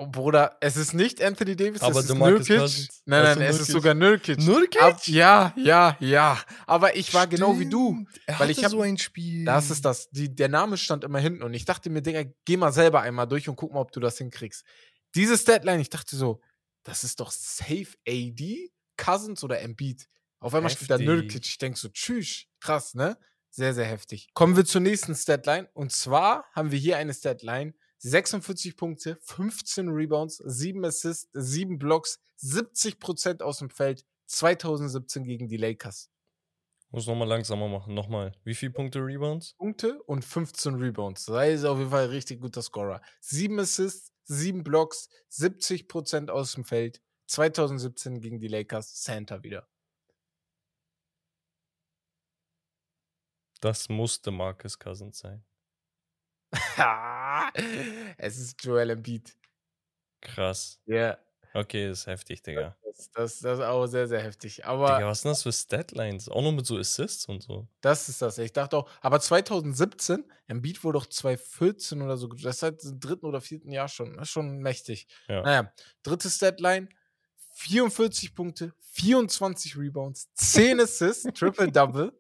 Oh, Bruder, es ist nicht Anthony Davis, Aber es ist Nurkic. Nein, nein, es ist sogar Nurkic. Nurkic? Ab, ja, ja, ja. Aber ich war genau wie du. Stimmt. Er weil ich hab- so ein Spiel. Das ist das. Die, der Name stand immer hinten und ich dachte mir, Digga, geh mal selber einmal durch und guck mal, ob du das hinkriegst. Diese Statline, ich dachte so, das ist doch safe AD, Cousins oder Embiid. Auf einmal steht da Heftig. Nurkic. Ich denke so, tschüss, krass, ne? Sehr, sehr heftig. Kommen wir zur nächsten Statline. Und zwar haben wir hier eine Statline. 46 Punkte, 15 Rebounds, 7 Assists, 7 Blocks, 70% aus dem Feld, 2017 gegen die Lakers. Muss nochmal langsamer machen. Nochmal. Wie viele Punkte Rebounds? Punkte und 15 Rebounds. Da ist auf jeden Fall ein richtig guter Scorer. 7 Assists, 7 Blocks, 70% aus dem Feld. 2017 gegen die Lakers, Santa wieder. Das musste Marcus Cousins sein. [laughs] [laughs] es ist Joel Embiid. Krass. Ja, Okay, ist heftig, Digga. das, das, das ist auch sehr, sehr heftig. Aber Digga, was sind das für Statlines? Auch noch mit so Assists und so. das ist das. Ich dachte auch, aber 2017, Embiid wurde doch 2014 oder so, das ist seit dem dritten oder vierten Jahr schon. Das ist schon mächtig. Ja. Naja, dritte Statline: 44 Punkte, 24 Rebounds, 10 Assists, Triple-Double,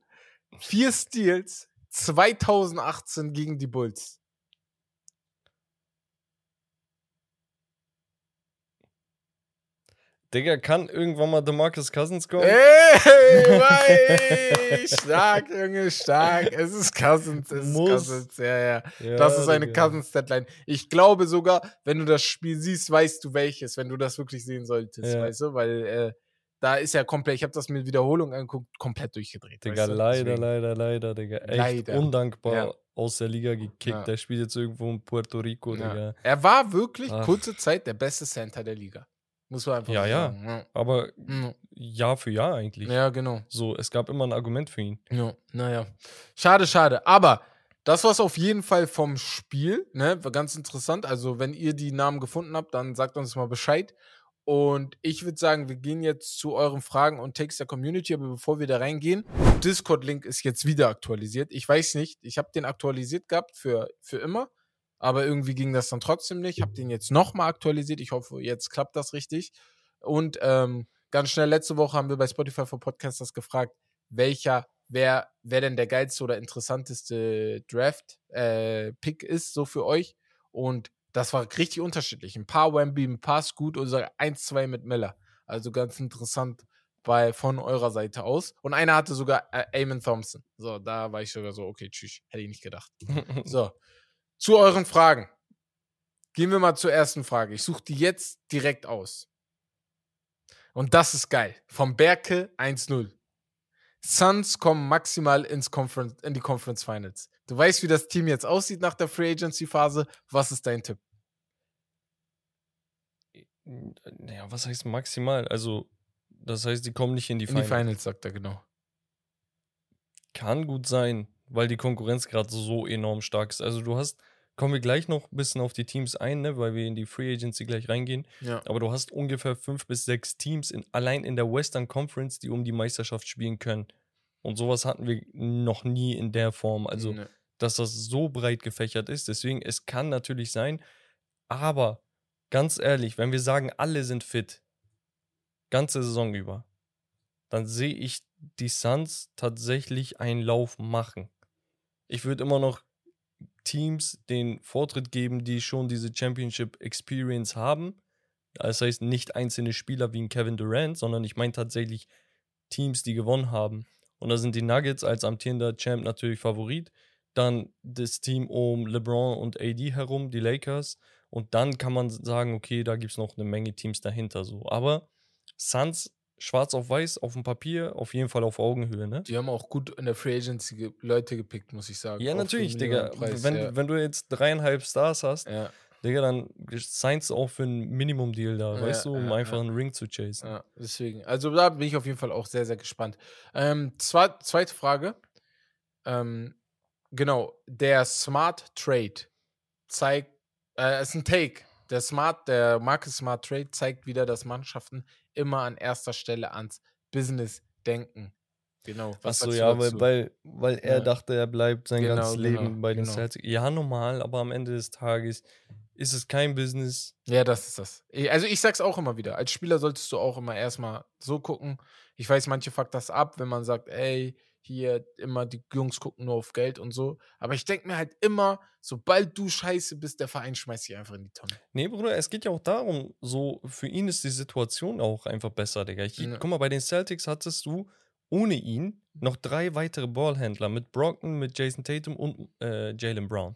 4 Steals, 2018 gegen die Bulls. Digga, kann irgendwann mal DeMarcus Cousins kommen? Ey, [laughs] stark, Junge, stark. Es ist Cousins, es ist Muss. Cousins, ja, ja. Ja, Das ist eine Digga. Cousins-Deadline. Ich glaube sogar, wenn du das Spiel siehst, weißt du welches, wenn du das wirklich sehen solltest, Ja. weißt du? Weil äh, da ist ja komplett, ich habe das mit Wiederholung angeguckt, komplett durchgedreht. Digga, weißt du? leider, Deswegen. leider, leider, Digga. Echt Leider. undankbar Ja. aus der Liga gekickt. Ja. Der spielt jetzt irgendwo in Puerto Rico, Ja. Er war wirklich Ach. kurze Zeit der beste Center der Liga. Muss man einfach Ja, so ja. sagen. Ja. Aber Mhm. Jahr für Jahr eigentlich. ja, genau. So, es gab immer ein Argument für ihn. Ja, naja. Schade, schade. Aber das war's auf jeden Fall vom Spiel. Ne? War ganz interessant. Also, wenn ihr die Namen gefunden habt, dann sagt uns mal Bescheid. Und ich würde sagen, wir gehen jetzt zu euren Fragen und Takes der Community. Aber bevor wir da reingehen, Discord-Link ist jetzt wieder aktualisiert. Ich weiß nicht, ich habe den aktualisiert gehabt für, für immer. Aber irgendwie ging das dann trotzdem nicht. Ich habe den jetzt nochmal aktualisiert. Ich hoffe, jetzt klappt das richtig. Und ähm, ganz schnell, letzte Woche haben wir bei Spotify for Podcasters gefragt, welcher, wer, wer denn der geilste oder interessanteste Draft-Pick äh, ist, so für euch. Und das war richtig unterschiedlich. Ein paar Wemby, ein paar Scoot und sogar 1, 2 mit Miller. Also ganz interessant bei, von eurer Seite aus. Und einer hatte sogar äh, Eamon Thompson. So, da war ich sogar so, okay, tschüss, hätte ich nicht gedacht. [laughs] so, zu euren Fragen. Gehen wir mal zur ersten Frage. Ich suche die jetzt direkt aus. Und das ist geil. Vom Berke 1-0. Suns kommen maximal ins Conference, in die Conference Finals. Du weißt, wie das Team jetzt aussieht nach der Free Agency Phase. Was ist dein Tipp? Naja, was heißt maximal? Also, das heißt, die kommen nicht in die in Finals. In die Finals, sagt er genau. Kann gut sein, weil die Konkurrenz gerade so enorm stark ist. Also, du hast Kommen wir gleich noch ein bisschen auf die Teams ein, ne, weil wir in die Free Agency gleich reingehen. Ja. Aber du hast ungefähr fünf bis sechs Teams in, allein in der Western Conference, die um die Meisterschaft spielen können. Und sowas hatten wir noch nie in der Form. Also, nee. dass das so breit gefächert ist. Deswegen, es kann natürlich sein. Aber ganz ehrlich, wenn wir sagen, alle sind fit, ganze Saison über, dann sehe ich die Suns tatsächlich einen Lauf machen. Ich würde immer noch Teams den Vortritt geben, die schon diese Championship Experience haben. Das heißt nicht einzelne Spieler wie ein Kevin Durant, sondern ich meine tatsächlich Teams, die gewonnen haben. Und da sind die Nuggets als amtierender Champ natürlich Favorit. Dann das Team um LeBron und AD herum, die Lakers. Und dann kann man sagen, okay, da gibt es noch eine Menge Teams dahinter so. Aber Suns schwarz auf weiß auf dem Papier, auf jeden Fall auf Augenhöhe, ne? Die haben auch gut in der Free Agency ge Leute gepickt, muss ich sagen. Ja, natürlich, Digga. Preis, wenn, ja. wenn du jetzt dreieinhalb Stars hast, ja. Digga, dann signst du auch für einen Minimum-Deal da, ja, weißt du, um einfach einen Ring zu chasen. Ja, deswegen. Also da bin ich auf jeden Fall auch sehr, sehr gespannt. Ähm, zwei, zweite Frage. Ähm, genau, der Smart Trade zeigt, äh, ist ein Take. Der Smart, der Marcus Smart Trade zeigt wieder, dass Mannschaften immer an erster Stelle ans Business denken. Genau. Was Achso, ja, weil, weil, weil er ja. dachte, er bleibt sein genau, ganzes Leben genau, bei den genau. Celtics. Ja, normal, aber am Ende des Tages ist es kein Business. Ja, das ist das. Also ich sag's auch immer wieder. Als Spieler solltest du auch immer erstmal so gucken. Ich weiß, manche fuckt das ab, wenn man sagt, ey, hier immer die Jungs gucken nur auf Geld und so. Aber ich denke mir halt immer, sobald du scheiße bist, der Verein schmeißt dich einfach in die Tonne. Nee, Bruder, es geht ja auch darum, so für ihn ist die Situation auch einfach besser, Digga. Ich, ja. Guck mal, bei den Celtics hattest du ohne ihn noch drei weitere Ballhändler mit Brockton, mit Jason Tatum und äh, Jalen Brown.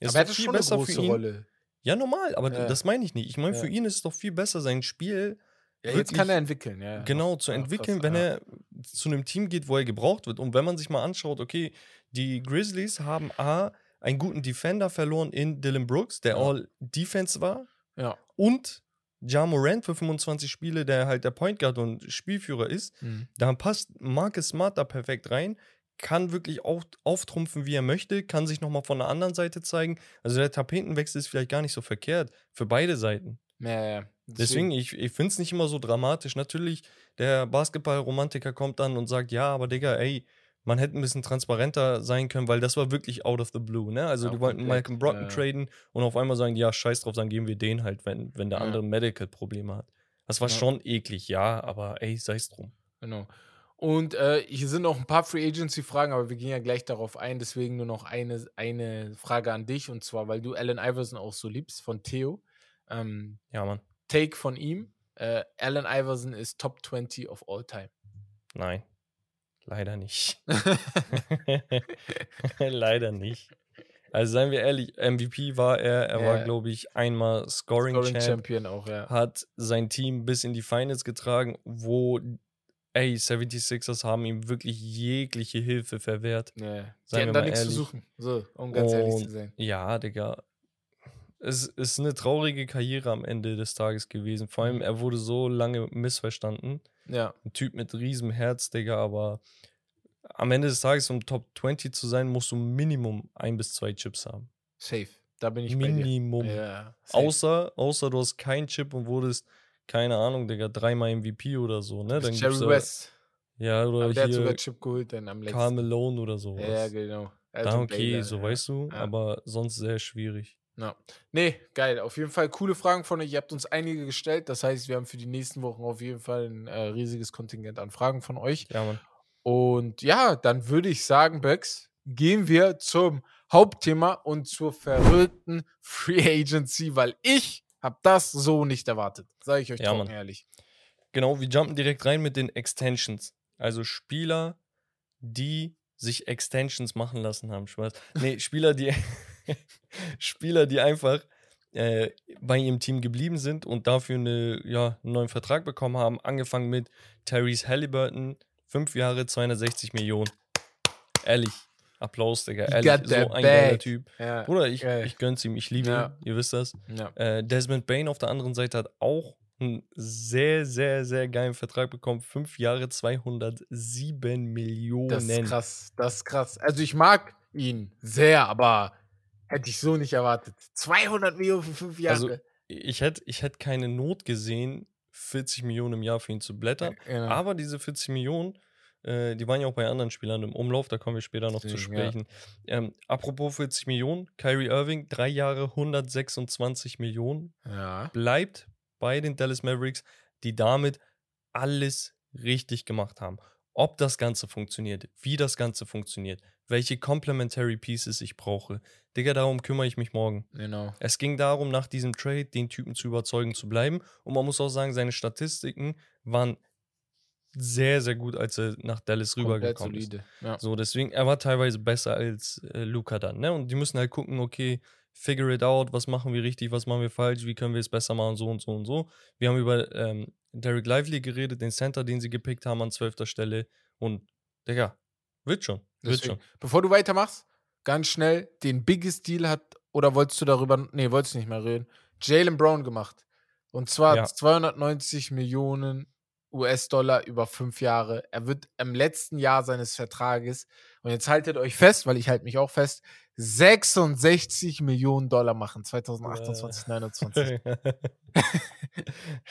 Ist aber er hat schon besser eine große. Rolle. Ja, normal, aber ja. das meine ich nicht. Ich meine, ja. für ihn ist es doch viel besser, sein Spiel ja, jetzt kann er entwickeln, ja. Genau, zu entwickeln, krass, wenn er zu einem Team geht, wo er gebraucht wird. Und wenn man sich mal anschaut, okay, die Grizzlies haben A, einen guten Defender verloren in Dylan Brooks, der All-Defense war. Ja. Und Ja Morant für 25 Spiele, der halt der Point Guard und Spielführer ist. Mhm. Da passt Marcus Smart da perfekt rein. Kann wirklich auf, auftrumpfen, wie er möchte, kann sich nochmal von der anderen Seite zeigen. Also der Tapetenwechsel ist vielleicht gar nicht so verkehrt für beide Seiten. Ja, ja. Deswegen, ich, ich finde es nicht immer so dramatisch. Natürlich, der Basketball-Romantiker kommt dann und sagt, ja, aber Digga, ey, man hätte ein bisschen transparenter sein können, weil das war wirklich out of the blue, ne? Also, ja, die wollten Malcolm Brocken ja. traden und auf einmal sagen, ja, scheiß drauf, dann geben wir den halt, wenn, wenn der ja. andere Medical-Probleme hat. Das war schon eklig, ja, aber ey, sei es drum. Genau. Und äh, hier sind noch ein paar Free Agency-Fragen, aber wir gehen ja gleich darauf ein. Deswegen nur noch eine, eine Frage an dich. Und zwar, weil du Allen Iverson auch so liebst, von Theo. Ähm, ja, Mann. Take von ihm. Äh, Allen Iverson ist Top 20 of all time. Nein. Leider nicht. [laughs] [laughs] Leider nicht. Also seien wir ehrlich, MVP war er. Er ja. war, glaube ich, einmal Scoring, Scoring Champ, Champion auch, ja. Hat sein Team bis in die Finals getragen, wo, ey, 76ers haben ihm wirklich jegliche Hilfe verwehrt. Ja. Die hatten da nichts zu suchen. So, um ganz Und, ehrlich zu sein. Ja, Digga es ist eine traurige Karriere am Ende des Tages gewesen. Vor allem, mhm. er wurde so lange missverstanden. Ja. Ein Typ mit riesem Herz, Digga, aber am Ende des Tages, um Top 20 zu sein, musst du Minimum ein bis zwei Chips haben. Safe. Da bin ich Minimum. Ja, außer, außer du hast keinen Chip und wurdest, keine Ahnung, Digga, dreimal MVP oder so, ne? Dann Jerry West. Ja, oder aber der hat sogar Chip geholt dann am letzten. Carl Malone oder so. Ja, genau. Dann okay, Baylor, so weißt du, ja. aber sonst sehr schwierig. Ja. Nee, geil. Auf jeden Fall coole Fragen von euch. Ihr habt uns einige gestellt. Das heißt, wir haben für die nächsten Wochen auf jeden Fall ein äh, riesiges Kontingent an Fragen von euch. Ja, Mann. Und ja, dann würde ich sagen, Bex, gehen wir zum Hauptthema und zur verrückten Free [laughs] Agency, weil ich habe das so nicht erwartet. Sage ich euch Ja, Mann. ehrlich. Genau, wir jumpen direkt rein mit den Extensions. Also Spieler, die sich Extensions machen lassen haben. Spaß. Nee, Spieler, die [laughs] Spieler, die einfach äh, bei ihrem Team geblieben sind und dafür eine, ja, einen neuen Vertrag bekommen haben. Angefangen mit Tyrese Halliburton, fünf Jahre, 260 Millionen. Ehrlich, Applaus, Digga. Ehrlich, so ein geiler bag. Typ. Ja, Bruder, ich, geil. ich gönn's ihm, ich liebe Ja. ihn, ihr wisst das. ja. Äh, Desmond Bain auf der anderen Seite hat auch einen sehr, sehr, sehr geilen Vertrag bekommen. Fünf Jahre, 207 Millionen. Das ist krass. Das ist krass. Also ich mag ihn sehr, aber hätte ich so nicht erwartet. 200 Millionen für fünf Jahre. Also, Ich hätte ich hätt keine Not gesehen, 40 Millionen im Jahr für ihn zu blättern. ja. Aber diese 40 Millionen, äh, die waren ja auch bei anderen Spielern im Umlauf, da kommen wir später noch zu Deswegen, ja. sprechen. Ähm, apropos 40 Millionen, Kyrie Irving, drei Jahre 126 Millionen, ja. bleibt bei den Dallas Mavericks, die damit alles richtig gemacht haben. Ob das Ganze funktioniert, wie das Ganze funktioniert, welche Complementary Pieces ich brauche. Digga, darum kümmere ich mich morgen. Genau. Es ging darum, nach diesem Trade den Typen zu überzeugen zu bleiben. Und man muss auch sagen, seine Statistiken waren sehr, sehr gut, als er nach Dallas Komplett rübergekommen ist. solide. Ja. So, deswegen, er war teilweise besser als äh, Luca dann, ne? Und die müssen halt gucken, okay, figure it out, was machen wir richtig, was machen wir falsch, wie können wir es besser machen, so und so und so. Wir haben über ähm, Derek Lively geredet, den Center, den sie gepickt haben an zwölfter Stelle. Und, Digga, wird schon, Deswegen. Bevor du weitermachst, ganz schnell, den Biggest Deal hat, oder wolltest du darüber, nee, wolltest du nicht mehr reden, Jalen Brown gemacht. Und zwar Ja. 290 Millionen US-Dollar über fünf Jahre. Er wird im letzten Jahr seines Vertrages, und jetzt haltet euch fest, weil ich halte mich auch fest, 66 Millionen Dollar machen, 2028, 29.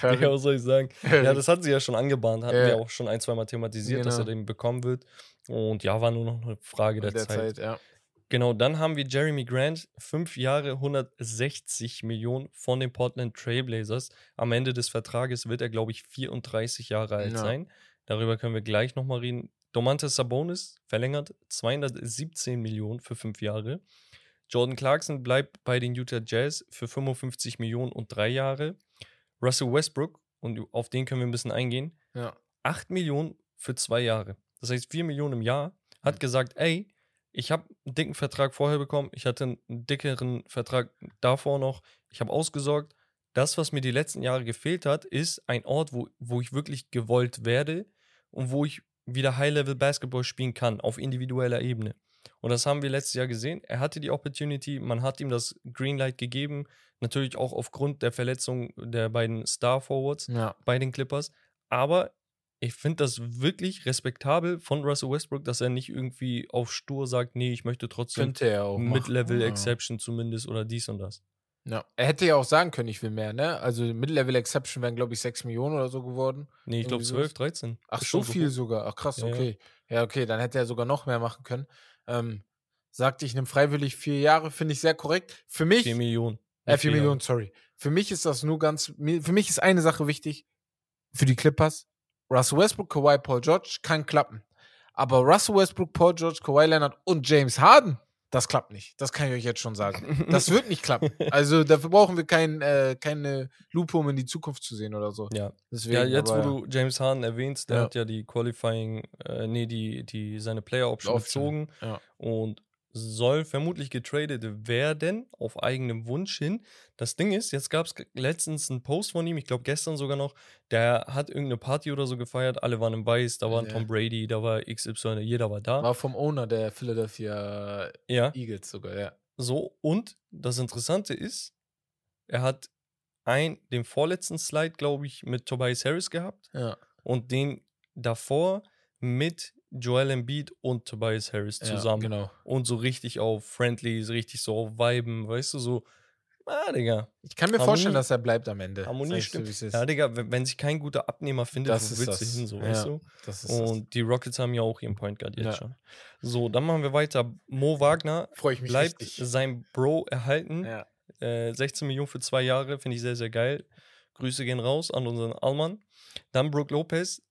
Digga, was soll ich sagen? Ja, das hat sie ja schon angebahnt, hatten Ja. wir auch schon ein, zweimal thematisiert, dass er Genau. den bekommen wird. Und ja, war nur noch eine Frage der, der Zeit. Zeit, ja. Genau, dann haben wir Jeremy Grant, fünf Jahre, 160 Millionen von den Portland Trailblazers. Am Ende des Vertrages wird er, glaube ich, 34 Jahre alt Ja. sein. Darüber können wir gleich nochmal reden. Domantas Sabonis verlängert 217 Millionen für fünf Jahre. Jordan Clarkson bleibt bei den Utah Jazz für 55 Millionen und drei Jahre. Russell Westbrook, und auf den können wir ein bisschen eingehen, ja. 8 Millionen für zwei Jahre. Das heißt 4 Millionen im Jahr. Hat gesagt, ey, ich habe einen dicken Vertrag vorher bekommen, ich hatte einen dickeren Vertrag davor noch, ich habe ausgesorgt. Das, was mir die letzten Jahre gefehlt hat, ist ein Ort, wo, wo ich wirklich gewollt werde und wo ich wieder High-Level Basketball spielen kann, auf individueller Ebene. Und das haben wir letztes Jahr gesehen. Er hatte die Opportunity, man hat ihm das Greenlight gegeben, natürlich auch aufgrund der Verletzung der beiden Star Forwards ja. bei den Clippers. Aber ich finde das wirklich respektabel von Russell Westbrook, dass er nicht irgendwie auf stur sagt, nee, ich möchte trotzdem Könnte er auch. machen. Mid-Level ja. Zumindest oder dies und das. Ja. Er hätte ja auch sagen können, ich will mehr, ne? Also Mid-Level Exception wären, glaube ich, 6 Millionen oder so geworden. Nee, ich glaube Irgendwie 12, sowas. 13. Ach, so viel sogar. Ach, krass, Ja, okay. Ja, okay, dann hätte er sogar noch mehr machen können. Ähm, sagte ich, nehme freiwillig vier Jahre, finde ich sehr korrekt. Für mich, 4 Millionen. äh, Nicht vier vier Millionen, sorry. Für mich ist das nur ganz, für mich ist eine Sache wichtig, für die Clippers. Russell Westbrook, Kawhi, Paul George kann klappen. Aber Russell Westbrook, Paul George, Kawhi Leonard und James Harden, das klappt nicht. Das kann ich euch jetzt schon sagen. Das [laughs] wird nicht klappen. Also dafür brauchen wir kein, äh, keine Lupe, um in die Zukunft zu sehen oder so. Ja. Deswegen, ja, jetzt, aber, wo du James Harden erwähnst, der Ja. hat ja die Qualifying, äh, nee, die, die, seine Player Option gezogen ja. und soll vermutlich getradet werden, auf eigenem Wunsch hin. Das Ding ist, jetzt gab es letztens einen Post von ihm, ich glaube gestern sogar noch, der hat irgendeine Party oder so gefeiert, alle waren im Weiß, da war Ja. Tom Brady, da war XY, jeder war da. War vom Owner der Philadelphia ja, Eagles sogar, ja. so. Und das Interessante ist, er hat ein, den vorletzten Slide, glaube ich, mit Tobias Harris gehabt Ja, und den davor mit Joel Embiid und Tobias Harris ja zusammen. genau. Und so richtig auf Friendly, so richtig so auf Viben, weißt du, so, ah, Digga, Ich kann mir Harmonie- vorstellen, dass er bleibt am Ende. Harmonie so, stimmt. ist. ja, Digga, wenn, wenn sich kein guter Abnehmer findet, Das wo willst du hin, so, Ja, weißt du? Ist das. Und die Rockets haben ja auch ihren Point Guard jetzt Ja. schon. So, dann machen wir weiter. Mo Wagner Freue ich mich bleibt richtig. sein Bro erhalten. Ja. äh, 16 Millionen für zwei Jahre, finde ich sehr, sehr geil. Grüße gehen raus an unseren Allmann. Dann Brook Lopez,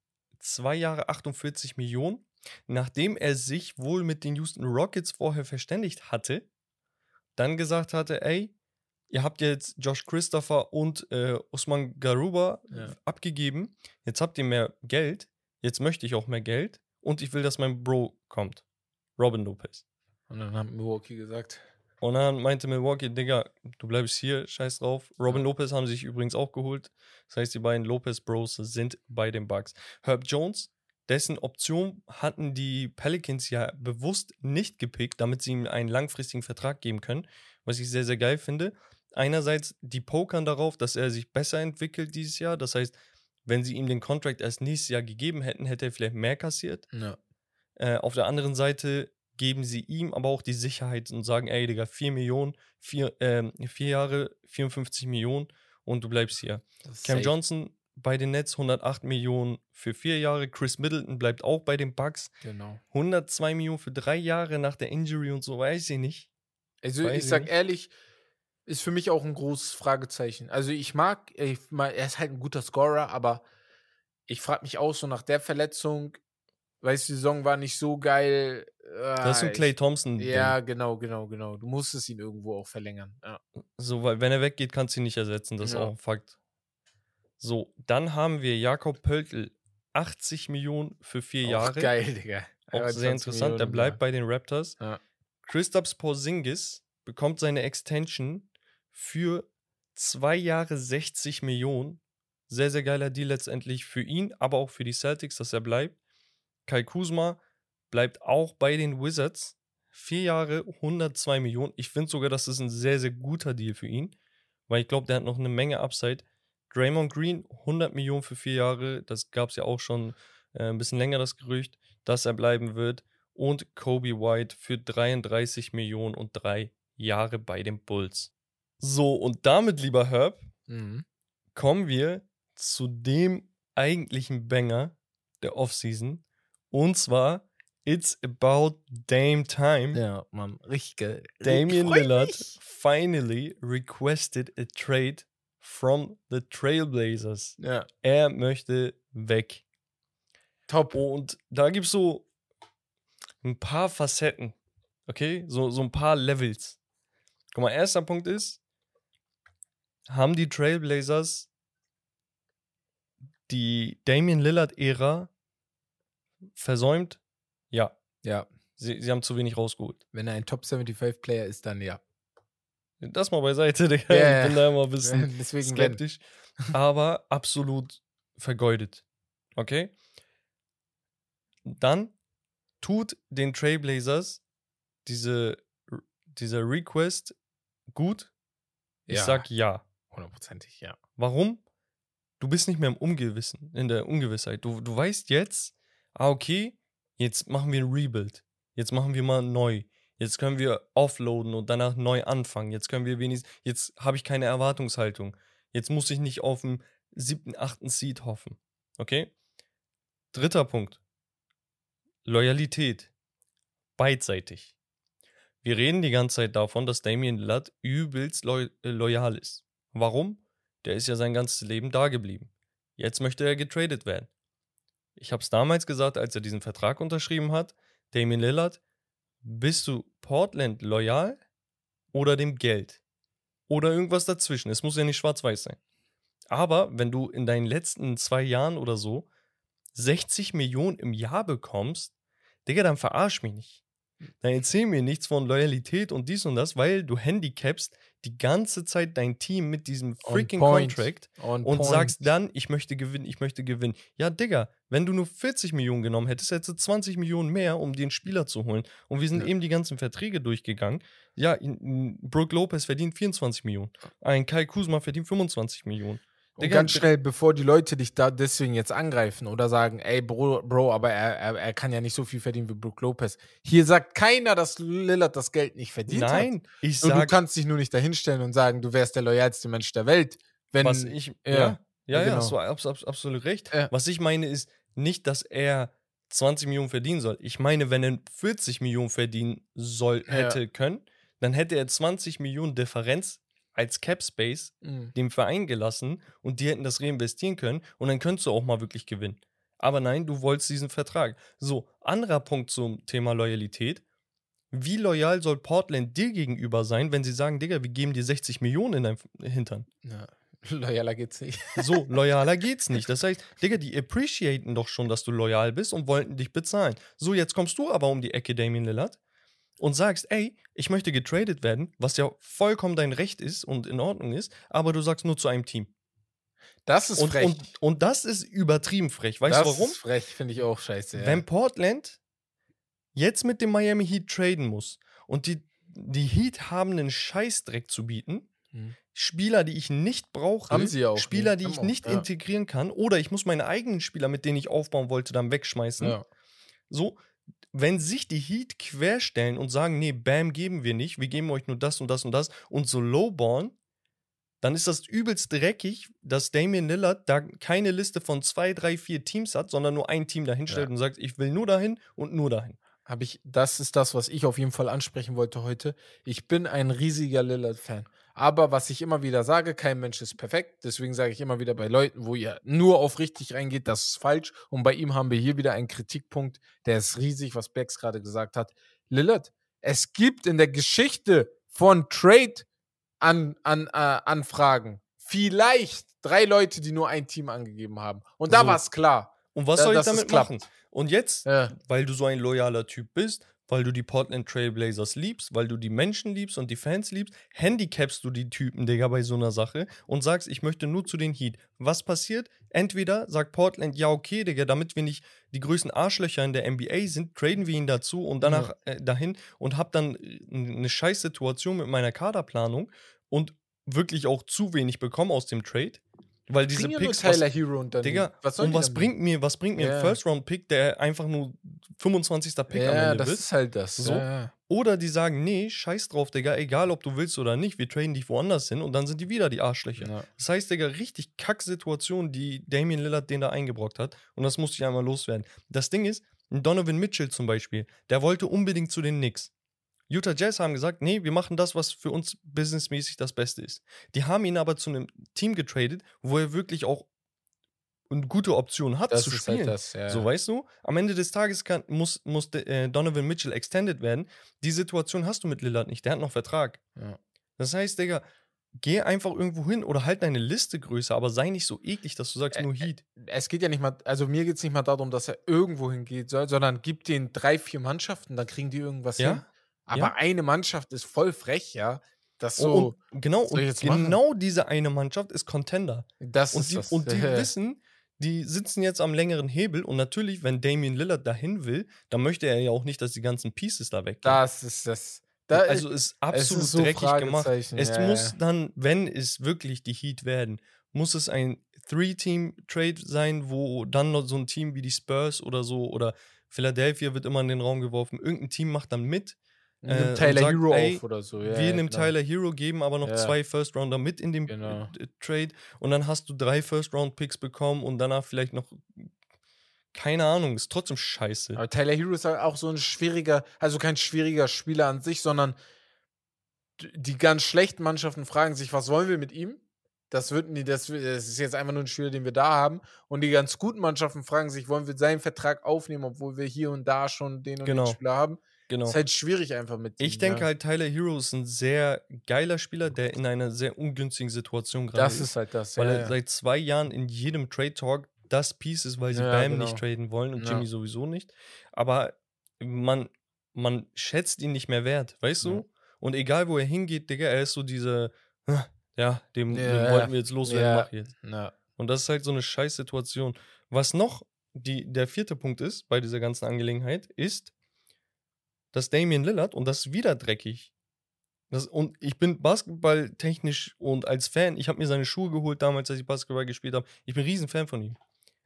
zwei Jahre 48 Millionen. Nachdem er sich wohl mit den Houston Rockets vorher verständigt hatte, dann gesagt hatte, ey, ihr habt jetzt Josh Christopher und äh, Usman Garuba Ja. abgegeben, jetzt habt ihr mehr Geld, jetzt möchte ich auch mehr Geld und ich will, dass mein Bro kommt. Robin Lopez. Und dann hat Milwaukee gesagt, Und dann meinte Milwaukee, Digga, du bleibst hier, scheiß drauf. Robin Ja. Lopez haben sich übrigens auch geholt. Das heißt, die beiden Lopez Bros sind bei den Bucks. Herb Jones, dessen Option hatten die Pelicans ja bewusst nicht gepickt, damit sie ihm einen langfristigen Vertrag geben können, was ich sehr, sehr geil finde. Einerseits, die pokern darauf, dass er sich besser entwickelt dieses Jahr. Das heißt, wenn sie ihm den Contract erst nächstes Jahr gegeben hätten, hätte er vielleicht mehr kassiert. ja, Äh, auf der anderen Seite geben sie ihm aber auch die Sicherheit und sagen, ey, Digga, 4 Millionen, 4, ähm, vier Jahre, 54 Millionen und du bleibst hier. Cam safe. Johnson bei den Nets 108 Millionen für vier Jahre. Chris Middleton bleibt auch bei den Bucks. Genau. 102 Millionen für drei Jahre nach der Injury und so, weiß ich nicht. Also Weiß ich sag nicht. ehrlich, ist für mich auch ein großes Fragezeichen. Also ich mag, ich, er ist halt ein guter Scorer, aber ich frage mich auch so nach der Verletzung, weißt du, die Saison war nicht so geil. Das ist ein ah, Clay Thompson. Ja, genau, genau, genau. Du musstest ihn irgendwo auch verlängern. Ja. So, weil wenn er weggeht, kannst du ihn nicht ersetzen. Das ist Ja. auch ein Fakt. So, dann haben wir Jakob Pöltl. 80 Millionen für vier Auch Jahre. geil, Digga. Auch 21 sehr interessant. Der Millionen, bleibt ja. bei den Raptors. Ja. Christoph Porzingis bekommt seine Extension für zwei Jahre 60 Millionen. Sehr, sehr geiler Deal letztendlich für ihn, aber auch für die Celtics, dass er bleibt. Kai Kuzma bleibt auch bei den Wizards. Vier Jahre, 102 Millionen. Ich finde sogar, das ist ein sehr, sehr guter Deal für ihn, weil ich glaube, der hat noch eine Menge Upside. Draymond Green, 100 Millionen für vier Jahre. Das gab es ja auch schon äh, ein bisschen länger, das Gerücht, dass er bleiben wird. Und Kobe White für 33 Millionen und drei Jahre bei den Bulls. So, und damit, lieber Herb, Mhm. kommen wir zu dem eigentlichen Banger der Offseason. Und zwar, it's about Dame Time. Ja, Mann, richtig geil. Freu Lillard finally requested a trade from the Trailblazers. Ja, Er möchte weg. top. Und da gibt es so ein paar Facetten. Okay? So, so ein paar Levels. Guck mal, erster Punkt ist, haben die Trailblazers die Damian Lillard-Ära versäumt? Ja. Ja, Sie, sie haben zu wenig rausgeholt. wenn er ein Top 75 Player ist, dann ja. Das mal beiseite, Digga. Ja, ich bin da immer ein [laughs] bisschen Deswegen wenn. skeptisch. aber absolut vergeudet. Okay? Dann tut den Trailblazers diese, dieser Request gut. Ich Ja. sag ja. Hundertprozentig, ja. Warum? Du bist nicht mehr im Ungewissen, in der Ungewissheit. Du, du weißt jetzt, ah, okay, jetzt machen wir ein Rebuild. Jetzt machen wir mal neu. Jetzt können wir offloaden und danach neu anfangen. Jetzt können wir wenigstens, jetzt habe ich keine Erwartungshaltung. Jetzt muss ich nicht auf den siebten, achten Seed hoffen. Okay? Dritter Punkt. Loyalität. Beidseitig. Wir reden die ganze Zeit davon, dass Damian Lillard übelst loy äh, loyal ist. Warum? Der ist ja sein ganzes Leben da geblieben. Jetzt möchte er getradet werden. Ich habe es damals gesagt, als er diesen Vertrag unterschrieben hat. Damian Lillard, bist du Portland loyal oder dem Geld? Oder irgendwas dazwischen. Es muss ja nicht schwarz-weiß sein. Aber wenn du in deinen letzten zwei Jahren oder so 60 Millionen im Jahr bekommst, Digga, dann verarsch mich nicht. Dann erzähl mir nichts von Loyalität und dies und das, weil du handicapst die ganze Zeit dein Team mit diesem freaking. Contract On und point. sagst dann, ich möchte gewinnen, ich möchte gewinnen. Ja, Digga, wenn du nur 40 Millionen genommen hättest, hättest du 20 Millionen mehr, um den Spieler zu holen. Und wir sind Ja. eben die ganzen Verträge durchgegangen. Ja, Brooke Lopez verdient 24 Millionen. Ein Kai Kuzma verdient 25 Millionen. Und Digga, ganz schnell, bevor die Leute dich da deswegen jetzt angreifen oder sagen, ey, Bro, Bro aber er, er, er kann ja nicht so viel verdienen wie Brook Lopez. Hier sagt keiner, dass Lillard das Geld nicht verdient hat. Nein, ich Nur du kannst dich nur nicht dahinstellen und sagen, du wärst der loyalste Mensch der Welt. Wenn, was ich, ja, ja, ja, ja, genau. hast du abs abs absolut recht. Ja. Was ich meine ist nicht, dass er 20 Millionen verdienen soll. Ich meine, wenn er 40 Millionen verdienen soll, Ja. hätte können, dann hätte er 20 Millionen Differenz als Cap Space Mhm. dem Verein gelassen und die hätten das reinvestieren können und dann könntest du auch mal wirklich gewinnen. Aber nein, du wolltest diesen Vertrag. So, anderer Punkt zum Thema Loyalität. Wie loyal soll Portland dir gegenüber sein, wenn sie sagen, Digga, wir geben dir 60 Millionen in deinem Hintern? Ja. Loyaler geht's nicht. So, [laughs] loyaler geht's nicht. Das heißt, Digga, die appreciaten doch schon, dass du loyal bist und wollten dich bezahlen. So, jetzt kommst du aber um die Ecke, Damien Lillard, und sagst, ey, ich möchte getradet werden, was ja vollkommen dein Recht ist und in Ordnung ist, aber du sagst nur zu einem Team. Das ist Und, frech. und, und das ist übertrieben frech. Weißt das du warum? ist frech, finde ich auch scheiße. Ja. Wenn Portland jetzt mit dem Miami Heat traden muss und die, die Heat haben einen Scheißdreck zu bieten, Mhm. Spieler, die ich nicht brauche, Haben sie auch Spieler, nicht. die ich auch, nicht ja. integrieren kann, oder ich muss meine eigenen Spieler, mit denen ich aufbauen wollte, dann wegschmeißen. ja. So, wenn sich die Heat querstellen und sagen, nee, Bam geben wir nicht, wir geben euch nur das und das und das und so lowballen, dann ist das übelst dreckig, dass Damian Lillard da keine Liste von zwei, drei, vier Teams hat, sondern nur ein Team dahinstellt Ja. und sagt, ich will nur dahin und nur dahin. Habe ich, das ist das, was ich auf jeden Fall ansprechen wollte heute. Ich bin ein riesiger Lillard-Fan. Aber was ich immer wieder sage, kein Mensch ist perfekt. Deswegen sage ich immer wieder bei Leuten, wo ihr nur auf richtig reingeht, das ist falsch. Und bei ihm haben wir hier wieder einen Kritikpunkt, der ist riesig, was Bex gerade gesagt hat. Lillard, es gibt in der Geschichte von Trade an, an, äh, Anfragen vielleicht drei Leute, die nur ein Team angegeben haben. Und da So. war es klar. Und was Da- soll ich damit machen? Und jetzt, Ja. weil du so ein loyaler Typ bist, weil du die Portland Trailblazers liebst, weil du die Menschen liebst und die Fans liebst, handicapst du die Typen, Digga, bei so einer Sache und sagst, ich möchte nur zu den Heat. Was passiert? Entweder sagt Portland, ja, okay, Digga, damit wir nicht die größten Arschlöcher in der NBA sind, traden wir ihn dazu und danach äh, dahin und hab dann äh, eine scheiß Situation mit meiner Kaderplanung und wirklich auch zu wenig bekommen aus dem Trade. Weil diese Bring ja nur Picks, was, Tyler Hero und dann Digga, was und was bringt mir, was bringt mir Ja. ein First-Round-Pick, der einfach nur 25. Pick am ja, Ende das wird? ist halt das. So. Ja, ja. Oder die sagen, nee, scheiß drauf, Digga, egal ob du willst oder nicht, wir traden dich woanders hin und dann sind die wieder die Arschlöcher. Ja. Das heißt, Digga, richtig Kack-Situation, die Damian Lillard den da eingebrockt hat. Und das musste ich einmal loswerden. Das Ding ist, Donovan Mitchell zum Beispiel, der wollte unbedingt zu den Knicks. Utah Jazz haben gesagt, nee, wir machen das, was für uns businessmäßig das Beste ist. Die haben ihn aber zu einem Team getradet, wo er wirklich auch eine gute Option hat Das zu ist spielen. halt das. Ja. So, weißt du? Am Ende des Tages kann, muss, muss äh, Donovan Mitchell extended werden. Die Situation hast du mit Lillard nicht. Der hat noch Vertrag. Ja. Das heißt, Digga, geh einfach irgendwo hin oder halt deine Liste größer, aber sei nicht so eklig, dass du sagst, nur Heat. es geht ja nicht mal, also mir geht es nicht mal darum, dass er irgendwo hingeht, soll, sondern gib den drei, vier Mannschaften, dann kriegen die irgendwas Ja, hin. Aber ja. eine Mannschaft ist voll frech, ja. Das so, und, genau, und machen? genau diese eine Mannschaft ist Contender. das Und ist die, das. und die [laughs] wissen, die sitzen jetzt am längeren Hebel und natürlich, wenn Damian Lillard dahin will, dann möchte er ja auch nicht, dass die ganzen Pieces da weggehen. das ist das. Da, also ist absolut so dreckig gemacht. Es ja, muss ja. dann, wenn es wirklich die Heat werden, muss es ein Three-Team-Trade sein, wo dann noch so ein Team wie die Spurs oder so oder Philadelphia wird immer in den Raum geworfen. Irgendein Team macht dann mit. Äh, Tyler sagt, Hero ey, auf oder so. Ja, wir ja, nehmen genau. Tyler Hero, geben aber noch Ja. zwei First-Rounder mit in dem Genau. äh, Trade und dann hast du drei First-Round-Picks bekommen und danach vielleicht noch keine Ahnung, ist trotzdem scheiße. Aber Tyler Hero ist halt auch so ein schwieriger, also kein schwieriger Spieler an sich, sondern die ganz schlechten Mannschaften fragen sich, was wollen wir mit ihm? Das, wird, nie- das, das ist jetzt einfach nur ein Spieler, den wir da haben. Und die ganz guten Mannschaften fragen sich, wollen wir seinen Vertrag aufnehmen, obwohl wir hier und da schon den und Genau. den Spieler haben? Genau. Ist halt schwierig einfach mit Ich ihm, denke ja. halt, Tyler Hero ist ein sehr geiler Spieler, der in einer sehr ungünstigen Situation gerade Das ist. ist halt das. weil ja, er ja. seit zwei Jahren in jedem Trade Talk das Piece ist, weil sie Bam genau. nicht traden wollen und. Jimmy sowieso nicht. Aber man, man schätzt ihn nicht mehr wert, weißt du? Und egal wo er hingeht, Digga, er ist so diese, "Ah, ja, dem, dem wollten wir jetzt loswerden, mach jetzt. Und das ist halt so eine scheiß Situation. Was noch die, der vierte Punkt ist bei dieser ganzen Angelegenheit, ist, dass Damian Lillard, und das ist wieder dreckig, das, und ich bin basketballtechnisch und als Fan, ich habe mir seine Schuhe geholt damals, als ich Basketball gespielt habe. Ich bin ein Riesenfan von ihm.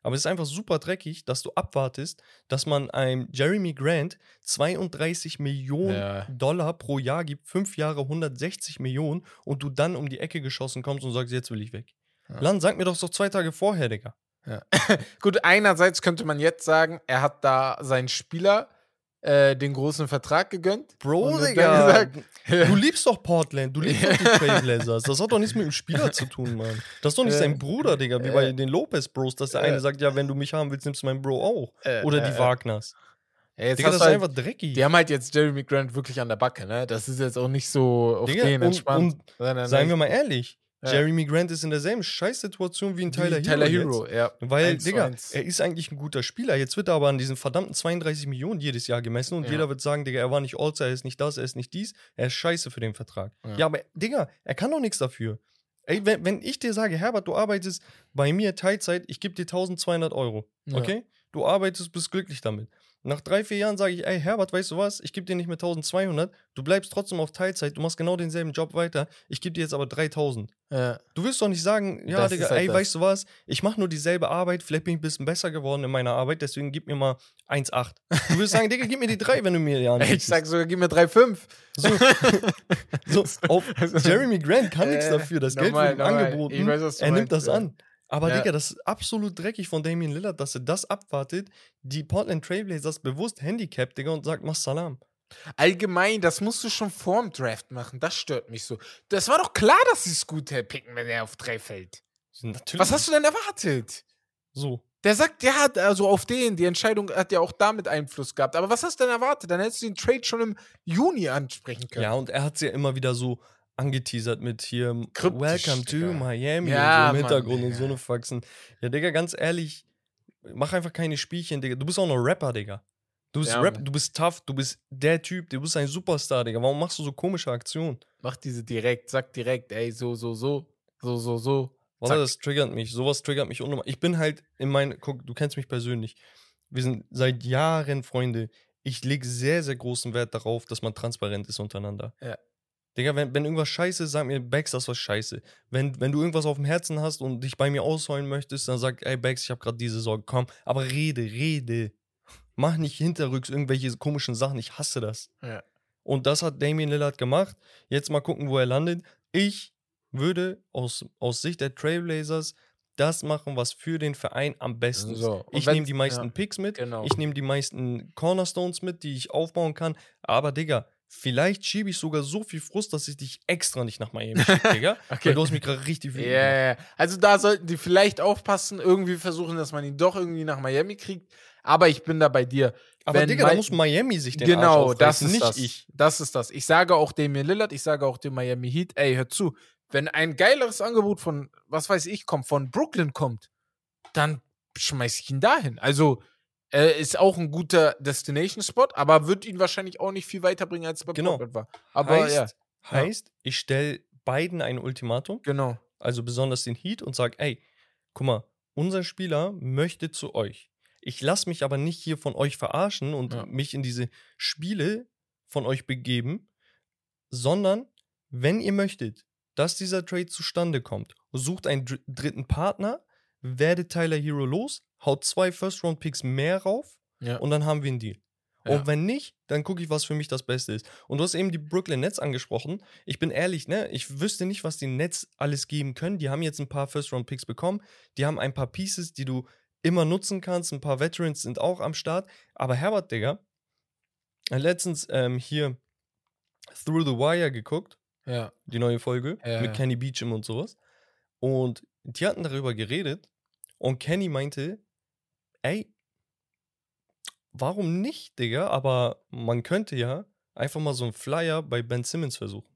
Aber es ist einfach super dreckig, dass du abwartest, dass man einem Jeremy Grant 32 Millionen Ja. Dollar pro Jahr gibt, fünf Jahre 160 Millionen und du dann um die Ecke geschossen kommst und sagst, jetzt will ich weg. Ja. Lan, sag mir doch so zwei Tage vorher, Digga. [laughs] Gut, einerseits könnte man jetzt sagen, er hat da seinen Spieler äh, den großen Vertrag gegönnt. Bro, Und Digga. gesagt- Du [laughs] liebst doch Portland, du liebst doch die Trailblazers. Das hat doch nichts mit dem Spieler zu tun, Mann. Das ist doch nicht Äh, sein Bruder, Digga, wie äh, bei den Lopez-Bros, dass der eine sagt, ja, wenn du mich haben willst, nimmst du meinen Bro auch. Oder die. Wagners. Ja, jetzt Digga, das ist halt, einfach dreckig. die haben halt jetzt Jeremy Grant wirklich an der Backe, ne? Das ist jetzt auch nicht so auf Digga, den und- entspannt. und sondern Seien wir mal ehrlich, Ja. Jeremy Grant ist in derselben Scheißsituation wie ein wie Tyler, Tyler Hero. Hero, Jetzt. ja. Weil, Eins zu Digga, eins. er ist eigentlich ein guter Spieler. Jetzt wird er aber an diesen verdammten 32 Millionen jedes Jahr gemessen und Ja. jeder wird sagen, Digga, er war nicht All-Star, er ist nicht das, er ist nicht dies, er ist scheiße für den Vertrag. Ja. Ja, aber, Digga, er kann doch nichts dafür. Ey, wenn, wenn ich dir sage, Herbert, du arbeitest bei mir Teilzeit, ich gebe dir 1200 Euro, okay? Du arbeitest, bist glücklich damit. Nach drei, vier Jahren sage ich, ey, Herbert, weißt du was? Ich gebe dir nicht mehr 1200, du bleibst trotzdem auf Teilzeit, du machst genau denselben Job weiter, ich gebe dir jetzt aber 3000. Ja. Du wirst doch nicht sagen, ja, Das Digga, halt ey, das. weißt du was? Ich mache nur dieselbe Arbeit, vielleicht bin ich ein bisschen besser geworden in meiner Arbeit, deswegen gib mir mal 1,8. Du wirst sagen, Digga, gib mir die 3, wenn du mir Ey, anbietest. [laughs] ich sag sogar, gib mir 3,5. So, [laughs] so, auf Jeremy Grant kann nichts Äh, dafür, das normal, Geld wird ihm angeboten, weiß, er nimmt das ja. an. Aber Ja. Digga, das ist absolut dreckig von Damian Lillard, dass er das abwartet, die Portland Trailblazers bewusst handicapt, Digga, und sagt, mach Salam. Allgemein, das musst du schon vorm Draft machen. Das stört mich so. Das war doch klar, dass sie Scooter picken, wenn er auf 3 fällt. Natürlich. Was hast du denn erwartet? So. Der sagt, der hat also auf den, die Entscheidung hat ja auch damit Einfluss gehabt. Aber was hast du denn erwartet? Dann hättest du den Trade schon im Juni ansprechen können. Ja, und er hat es ja immer wieder so angeteasert mit hier Kryptisch, Welcome to Digga. Miami Ja, und so im Mann, Hintergrund und Digga. so eine Faxen. Ja, Digga, ganz ehrlich, mach einfach keine Spielchen, Digga. Du bist auch noch Rapper, Digga. Du bist Ja, Rap, Mann. du bist tough, du bist der Typ, du bist ein Superstar, Digga. Warum machst du so komische Aktionen? Mach diese direkt, sag direkt, ey, so, so, so, so, so, so. Warte, das triggert mich. Sowas triggert mich unnormal. Ich bin halt in meinen, guck, du kennst mich persönlich. Wir sind seit Jahren Freunde. Ich lege sehr, sehr großen Wert darauf, dass man transparent ist untereinander. Ja. Digga, wenn, wenn irgendwas scheiße ist, sag mir, Bax, das war scheiße. Wenn, wenn du irgendwas auf dem Herzen hast und dich bei mir ausheulen möchtest, dann sag, ey, Bax, ich habe gerade diese Sorge. Komm, aber rede, rede. Mach nicht hinterrücks irgendwelche komischen Sachen. Ich hasse das. Ja. Und das hat Damian Lillard gemacht. Jetzt mal gucken, wo er landet. Ich würde aus, aus Sicht der Trailblazers das machen, was für den Verein am besten ist. So, Ich nehme die meisten ja, Picks mit, genau. ich nehme die meisten Cornerstones mit, die ich aufbauen kann. Aber, Digga, vielleicht schiebe ich sogar so viel Frust, dass ich dich extra nicht nach Miami schicke, [laughs] Digga. Okay. Weil du hast mich gerade richtig wütend ja. Also da sollten die vielleicht aufpassen, irgendwie versuchen, dass man ihn doch irgendwie nach Miami kriegt. Aber ich bin da bei dir. Aber, Wenn Digga, da Mi- muss Miami sich den Genau, das ist nicht das. ich. Das ist das. Ich sage auch Damian Lillard, ich sage auch dem Miami Heat, ey, hör zu, wenn ein geileres Angebot von, was weiß ich, kommt, von Brooklyn kommt, dann schmeiß ich ihn dahin. Also, er ist auch ein guter Destination-Spot, aber wird ihn wahrscheinlich auch nicht viel weiterbringen, als es bei Genau. Portland war. Aber heißt, ja, heißt, ich stelle beiden ein Ultimatum. genau. also besonders den Heat, und sag, ey, guck mal, unser Spieler möchte zu euch. Ich lasse mich aber nicht hier von euch verarschen und Ja. mich in diese Spiele von euch begeben, sondern wenn ihr möchtet, dass dieser Trade zustande kommt, sucht einen dr dritten Partner, werdet Tyler Hero los, haut zwei First-Round-Picks mehr rauf Ja. und dann haben wir einen Deal. Ja. Und wenn nicht, dann gucke ich, was für mich das Beste ist. Und du hast eben die Brooklyn Nets angesprochen. Ich bin ehrlich, ne? Ich wüsste nicht, was die Nets alles geben können. Die haben jetzt ein paar First-Round-Picks bekommen. Die haben ein paar Pieces, die du immer nutzen kannst. Ein paar Veterans sind auch am Start. Aber Herbert, Digga, hat letztens ähm, hier Through the Wire geguckt, ja. die neue Folge Ja, mit. Kenny Beecham und sowas. Und die hatten darüber geredet. Und Kenny meinte, ey, warum nicht, Digga? Aber man könnte ja einfach mal so einen Flyer bei Ben Simmons versuchen.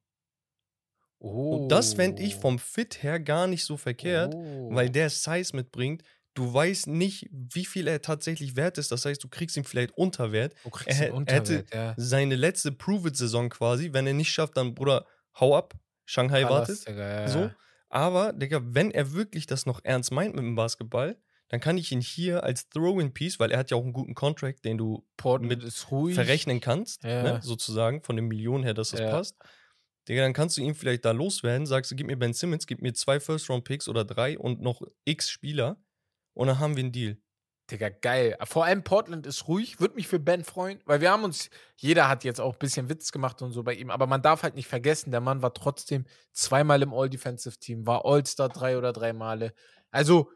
Oh. Und das fände ich vom Fit her gar nicht so verkehrt, oh. weil der Size mitbringt. Du weißt nicht, wie viel er tatsächlich wert ist. Das heißt, du kriegst ihn vielleicht unter Wert. Du kriegst er einen hä- hätte ja. Seine letzte Prove-It-Saison quasi. Wenn er nicht schafft, dann, Bruder, hau ab. Shanghai Palast, wartet. Digga, ja, So. Aber, Digga, wenn er wirklich das noch ernst meint mit dem Basketball, dann kann ich ihn hier als Throw-in-Piece, weil er hat ja auch einen guten Contract, den du Portland mit ist ruhig. verrechnen kannst, Ja. ne, sozusagen, von den Millionen her, dass das Ja. passt. Digga, dann kannst du ihn vielleicht da loswerden, sagst du, gib mir Ben Simmons, gib mir zwei First-Round-Picks oder drei und noch x Spieler und dann haben wir einen Deal. Digga, geil. Vor allem Portland ist ruhig. Würde mich für Ben freuen, weil wir haben uns, jeder hat jetzt auch ein bisschen Witz gemacht und so bei ihm, aber man darf halt nicht vergessen, der Mann war trotzdem zweimal im All-Defensive-Team, war All-Star drei oder drei Male. Also,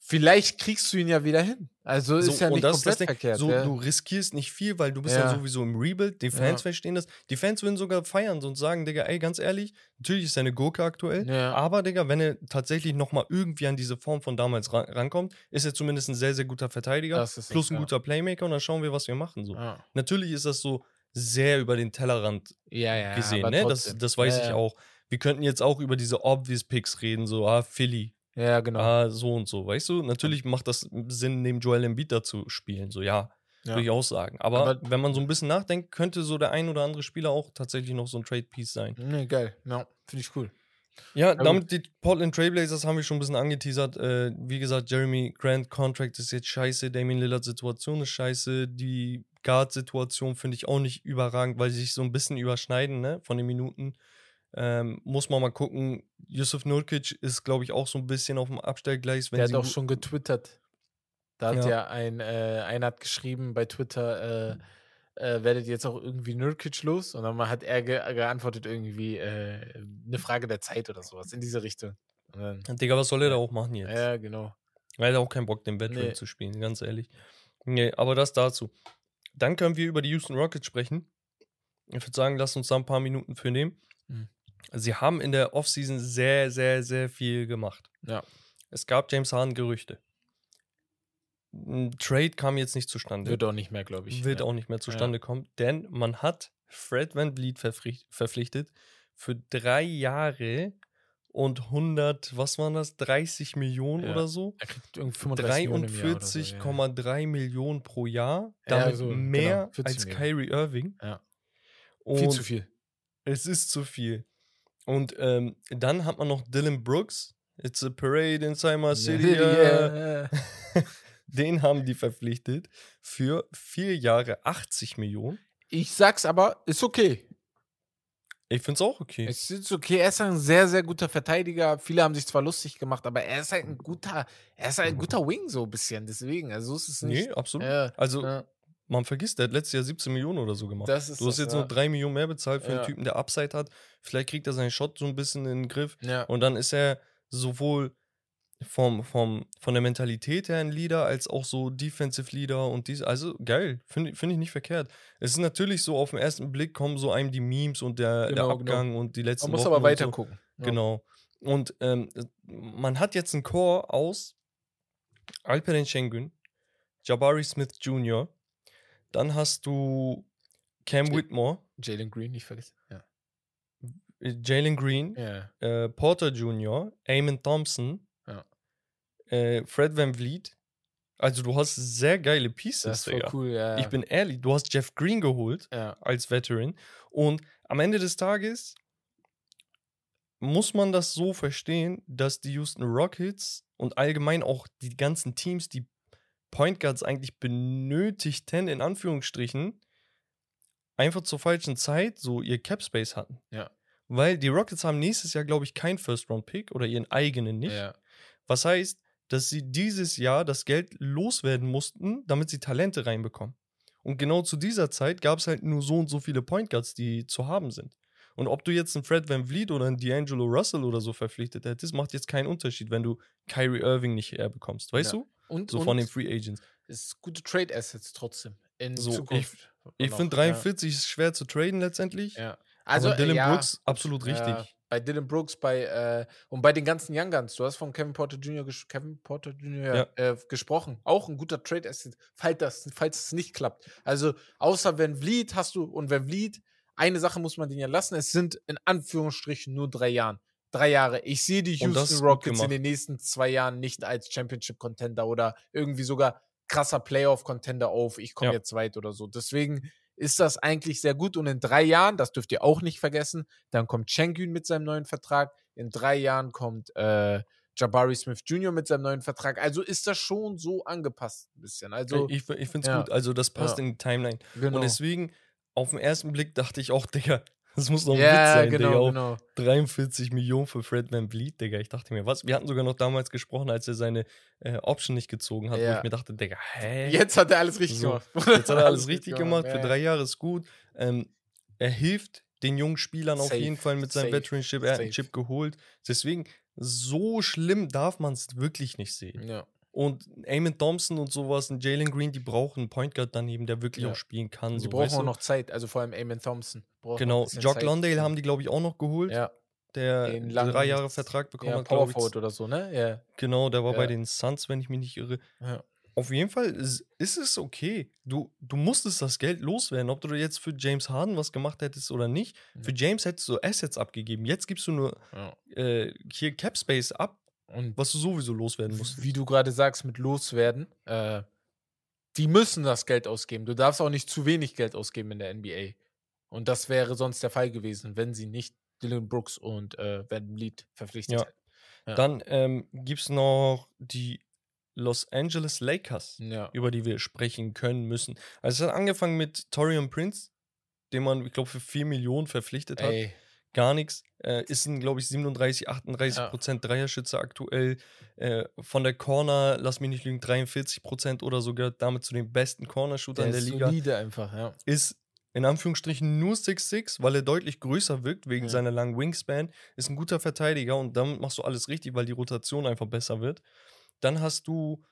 vielleicht kriegst du ihn ja wieder hin. Also So, ist ja nicht das das komplett Ding. verkehrt. So, ja. du riskierst nicht viel, weil du bist Ja. dann sowieso im Rebuild. Die Fans Ja. verstehen das. Die Fans würden sogar feiern und sagen, Digga, ey, ganz ehrlich, natürlich ist er eine Gurke aktuell, Ja. aber, Digga, wenn er tatsächlich nochmal irgendwie an diese Form von damals ra rankommt, ist er zumindest ein sehr, sehr guter Verteidiger, Das ist plus es, ein ja. guter Playmaker und dann schauen wir, was wir machen. So. ja. Natürlich ist das so sehr über den Tellerrand ja, ja, gesehen, ne? Das, das weiß ja, ich ja. auch. Wir könnten jetzt auch über diese Obvious Picks reden, so, ah, Philly, Ja, genau. ah, so und so, weißt du? Natürlich macht das Sinn, neben Joel Embiid da zu spielen, so, ja, Ja. würde ich auch sagen. Aber, Aber- wenn man so ein bisschen nachdenkt, könnte so der ein oder andere Spieler auch tatsächlich noch so ein Trade-Piece sein. Nee, geil. Ja, finde ich cool. Ja, gut. damit die Portland Trailblazers haben wir schon ein bisschen angeteasert. Äh, wie gesagt, Jeremy Grant Contract ist jetzt scheiße, Damian Lillard Situation ist scheiße, die Guard-Situation finde ich auch nicht überragend, weil sie sich so ein bisschen überschneiden, ne, von den Minuten. Ähm, muss man mal gucken. Yusuf Nurkic ist, glaube ich, auch so ein bisschen auf dem Abstellgleis. Wenn Der hat auch schon getwittert. Da hat Ja. ja, ein, äh, einer hat geschrieben bei Twitter, äh, äh, werdet ihr jetzt auch irgendwie Nurkic los? Und dann hat er ge geantwortet irgendwie äh, eine Frage der Zeit oder sowas in diese Richtung. Und dann, Digga, was soll er da auch machen jetzt? ja, genau. Er hat auch keinen Bock, den Veteran Nee. zu spielen, ganz ehrlich. Nee, aber das dazu. Dann können wir über die Houston Rockets sprechen. Ich würde sagen, lass uns da ein paar Minuten für nehmen. Mhm. Sie haben in der Offseason sehr, sehr, sehr viel gemacht. Ja. Es gab James Harden Gerüchte. Ein Trade kam jetzt nicht zustande. Wird auch nicht mehr, glaube ich. Wird ja. auch nicht mehr zustande kommen, denn man hat Fred Van Vliet verpflicht- verpflichtet für drei Jahre und 100, was waren das, 30 Millionen Ja. oder so? Er kriegt irgendwie 35 Millionen im Jahr oder so, ja. 43,3 Millionen pro Jahr. Ja, Damit so, genau, mehr 40 als. Kyrie Irving. Ja. Und Viel zu viel. es ist zu viel. Und ähm, dann hat man noch Dylan Brooks. It's a parade inside my city. Yeah. [laughs] Den haben die verpflichtet für vier Jahre 80 Millionen. Ich sag's aber, ist okay. Ich finde es auch okay. Es ist okay, er ist ein sehr, sehr guter Verteidiger. Viele haben sich zwar lustig gemacht, aber er ist halt ein guter, er ist halt ein guter Wing so ein bisschen. Deswegen, also so ist es nicht. nee, absolut. Ja, also, ja, man vergisst, der hat letztes Jahr 17 Millionen oder so gemacht. Du hast das, jetzt ja. nur 3 Millionen mehr bezahlt für Ja. einen Typen, der Upside hat. Vielleicht kriegt er seinen Shot so ein bisschen in den Griff. Ja. Und dann ist er sowohl vom, vom, von der Mentalität her ein Leader, als auch so Defensive Leader und dies. Also geil, finde find ich nicht verkehrt. Es ist natürlich so, auf den ersten Blick kommen so einem die Memes und der, Genau, der genau. Abgang und die letzten Man muss Wochen aber weiter so. gucken. Genau. Und ähm, man hat jetzt einen Core aus Alperen Şengün, Jabari Smith Jr., dann hast du Cam Ja. Whitmore, Jalen Green, nicht vergessen. Ja. äh, Jalen Green, ja. äh, Porter Jr., Eamon Thompson, Ja. äh, Fred Van Vliet. Also du hast sehr geile Pieces, Das ist voll Digga. cool, ja. Ich bin ehrlich, du hast Jeff Green geholt ja. als Veteran und am Ende des Tages muss man das so verstehen, dass die Houston Rockets und allgemein auch die ganzen Teams, die Point Guards eigentlich benötigten, in Anführungsstrichen, einfach zur falschen Zeit so ihr Cap Space hatten. Ja. Weil die Rockets haben nächstes Jahr, glaube ich, keinen First-Round-Pick oder ihren eigenen nicht. ja. Was heißt, dass sie dieses Jahr das Geld loswerden mussten, damit sie Talente reinbekommen. Und genau zu dieser Zeit gab es halt nur so und so viele Point Guards, die zu haben sind. Und ob du jetzt einen Fred Van Vliet oder einen D'Angelo Russell oder so verpflichtet hättest, macht jetzt keinen Unterschied, wenn du Kyrie Irving nicht herbekommst. Weißt Ja. du? Und, So und von den Free Agents. es ist gute Trade Assets trotzdem. In So, ich- Zukunft. Ich noch, finde 43 ist schwer zu traden letztendlich. Ja. ja. Also, aber Dylan ja, Brooks absolut richtig. Ja, bei Dylan Brooks, bei äh, und bei den ganzen Young Guns, du hast von Kevin Porter Jr. Kevin Porter Jr. Ja. Äh, gesprochen. Auch ein guter Trade Asset, falls das, falls es nicht klappt. Also, außer Van Vliet hast du und Van Vliet, eine Sache muss man den ja lassen, es sind in Anführungsstrichen nur drei Jahren. Drei Jahre. Ich sehe die Houston Rockets in den nächsten zwei Jahren nicht als Championship-Contender oder irgendwie sogar krasser Playoff-Contender auf. Ich komme Ja. jetzt weit oder so. Deswegen ist das eigentlich sehr gut. Und in drei Jahren, das dürft ihr auch nicht vergessen, dann kommt Schengen mit seinem neuen Vertrag. In drei Jahren kommt äh, Jabari Smith Jr. mit seinem neuen Vertrag. Also ist das schon so angepasst ein bisschen. Also, ich ich finde es ja. gut. Also das passt Ja. in die Timeline. genau. Und deswegen, auf den ersten Blick dachte ich auch, [laughs] Digga, das muss doch ein Witz ja, sein, genau, Digga. Auch genau. 43 Millionen für Fred Van Vliet, Digga. Ich dachte mir, was? Wir hatten sogar noch damals gesprochen, als er seine äh, Option nicht gezogen hat, wo Ja. ich mir dachte, Digga, hä? Jetzt hat er alles richtig So, gemacht. Jetzt hat er alles [laughs] richtig gemacht. Für drei Jahre ist gut. Ähm, er hilft den jungen Spielern auf Safe, jeden Fall mit seinem Veteranship. Er hat einen. Chip geholt. Deswegen, so schlimm darf man es wirklich nicht sehen. Ja. Und Eamon Thompson und sowas und Jalen Green, die brauchen einen Point Guard daneben, der wirklich Ja. auch spielen kann. Die so, brauchen auch du? noch Zeit, also vor allem Eamon Thompson. braucht Genau, Jock Zeit. Londale haben die, glaube ich, auch noch geholt, Ja, der den langen- drei Jahre Vertrag bekommen ja hat, Power. Forward oder so, ne? Ja. Genau, der war bei Ja. den Suns, wenn ich mich nicht irre. ja. Auf jeden Fall ist, ist es okay. Du, du musstest das Geld loswerden, ob du jetzt für James Harden was gemacht hättest oder nicht. Für Ja. James hättest du Assets abgegeben. Jetzt gibst du nur äh, hier Cap Space ab, Und was du sowieso loswerden musst. wie du gerade sagst, mit loswerden, äh, die müssen das Geld ausgeben. Du darfst auch nicht zu wenig Geld ausgeben in der NBA. Und das wäre sonst der Fall gewesen, wenn sie nicht Dylan Brooks und äh, Van Vliet verpflichtet Ja. hätten. Ja. Dann ähm, gibt es noch die Los Angeles Lakers, Ja. über die wir sprechen können müssen. Also es hat angefangen mit Torian Prince, den man, ich glaube, für 4 Millionen verpflichtet hat. Ey, Gar nichts. Äh, ist ein, glaube ich, 37, 38 Ja. Prozent Dreierschütze aktuell. Äh, von der Corner, lass mich nicht lügen, 43 Prozent oder so gehört damit zu den besten Corner-Shootern der der ist Liga. solide einfach, ja. Ist in Anführungsstrichen nur 6'6, weil er deutlich größer wirkt wegen Ja. seiner langen Wingspan. Ist ein guter Verteidiger und damit machst du alles richtig, weil die Rotation einfach besser wird. Dann hast du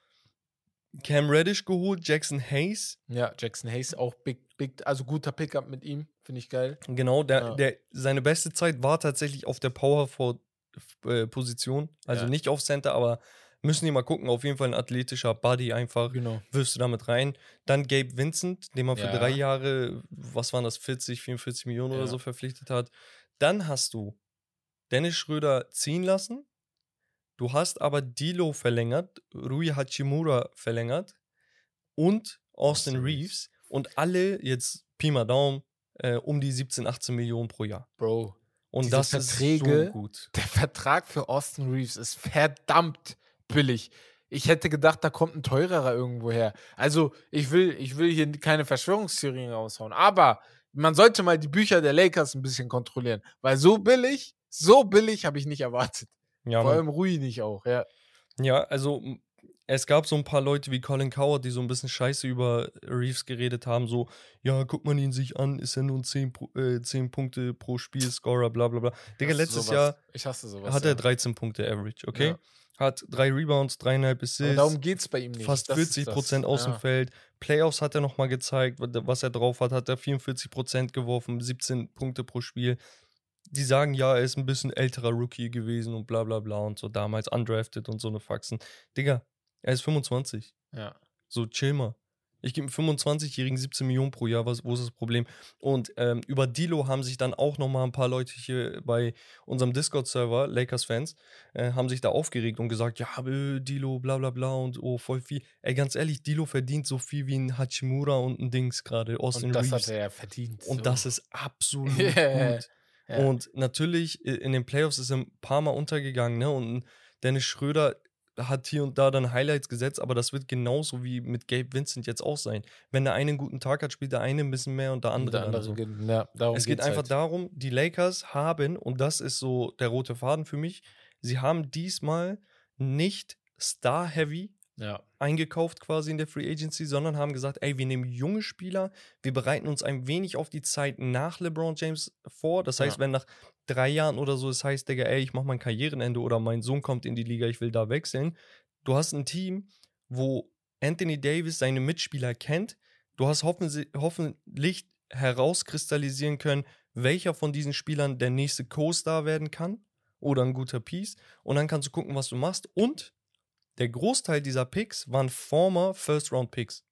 Cam Reddish geholt, Jackson Hayes. Ja, Jackson Hayes auch big, big, also guter Pickup mit ihm, finde ich geil. Genau, der, Ja. der, seine beste Zeit war tatsächlich auf der Power-Position. Also Ja. nicht auf Center, aber müssen die mal gucken. Auf jeden Fall ein athletischer Body einfach. Genau. Wirfst du damit rein. Dann Gabe Vincent, den man für Ja. drei Jahre, was waren das, 40, 44 Millionen oder so verpflichtet hat. Dann hast du Dennis Schröder ziehen lassen. Du hast aber Dilo verlängert, Rui Hachimura verlängert und Austin Reeves. Und alle jetzt Pi mal Daumen äh, um die 17, 18 Millionen pro Jahr. Bro, Und das ist Verträge- so gut. der Vertrag für Austin Reeves ist verdammt billig. Ich hätte gedacht, da kommt ein teurerer irgendwo her. Also, ich will, ich will hier keine Verschwörungstheorien raushauen, aber man sollte mal die Bücher der Lakers ein bisschen kontrollieren, weil so billig, so billig habe ich nicht erwartet. Ja, Vor Mann. allem Rui nicht auch, ja. ja, also es gab so ein paar Leute wie Colin Coward, die so ein bisschen scheiße über Reeves geredet haben, so, ja, guckt man ihn sich an, ist er nur 10, pro- äh, 10 Punkte pro Spiel, Scorer, bla bla bla. Digga, letztes sowas. Jahr sowas. hat ja. er 13 Punkte Average, okay? Ja. Hat drei Rebounds, dreieinhalb Assists. darum geht es bei ihm nicht. fast Das ist 40 Prozent aus dem ja. Feld. Playoffs hat er nochmal gezeigt, wa- was er drauf hat. Hat er 44 Prozent geworfen, 17 Punkte pro Spiel. Die sagen, ja, er ist ein bisschen älterer Rookie gewesen und bla bla bla und so damals undrafted und so eine Faxen. Digga, er ist 25. Ja. So, chill mal. Ich gebe einem 25-Jährigen 17 Millionen pro Jahr, was, wo ist das Problem? Und ähm, über Dilo haben sich dann auch nochmal ein paar Leute hier bei unserem Discord-Server, Lakers-Fans, äh, haben sich da aufgeregt und gesagt, ja, Dilo, bla bla bla und oh, voll viel. Ey, ganz ehrlich, Dilo verdient so viel wie ein Hachimura und ein Dings gerade, Austin Und das Reeves. hat er ja verdient. und so. das ist [laughs] absolut Ja, gut. Ja. Und natürlich, in den Playoffs ist er ein paar Mal untergegangen, ne? Und Dennis Schröder hat hier und da dann Highlights gesetzt, aber das wird genauso wie mit Gabe Vincent jetzt auch sein. Wenn der eine einen guten Tag hat, spielt der eine ein bisschen mehr und der Und andere, der dann andere geht- ja, darum Es geht einfach halt. darum, die Lakers haben, und das ist so der rote Faden für mich, sie haben diesmal nicht Star-Heavy Ja. eingekauft quasi in der Free Agency, sondern haben gesagt, ey, wir nehmen junge Spieler, wir bereiten uns ein wenig auf die Zeit nach LeBron James vor. Das heißt, Ja. wenn nach drei Jahren oder so es heißt, Digga, ey, ich mache mein Karrierenende oder mein Sohn kommt in die Liga, ich will da wechseln. Du hast ein Team, wo Anthony Davis seine Mitspieler kennt. Du hast hoffen, hoffentlich herauskristallisieren können, welcher von diesen Spielern der nächste Co-Star werden kann oder ein guter Piece. Und dann kannst du gucken, was du machst. Und der Großteil dieser Picks waren former First-Round-Picks.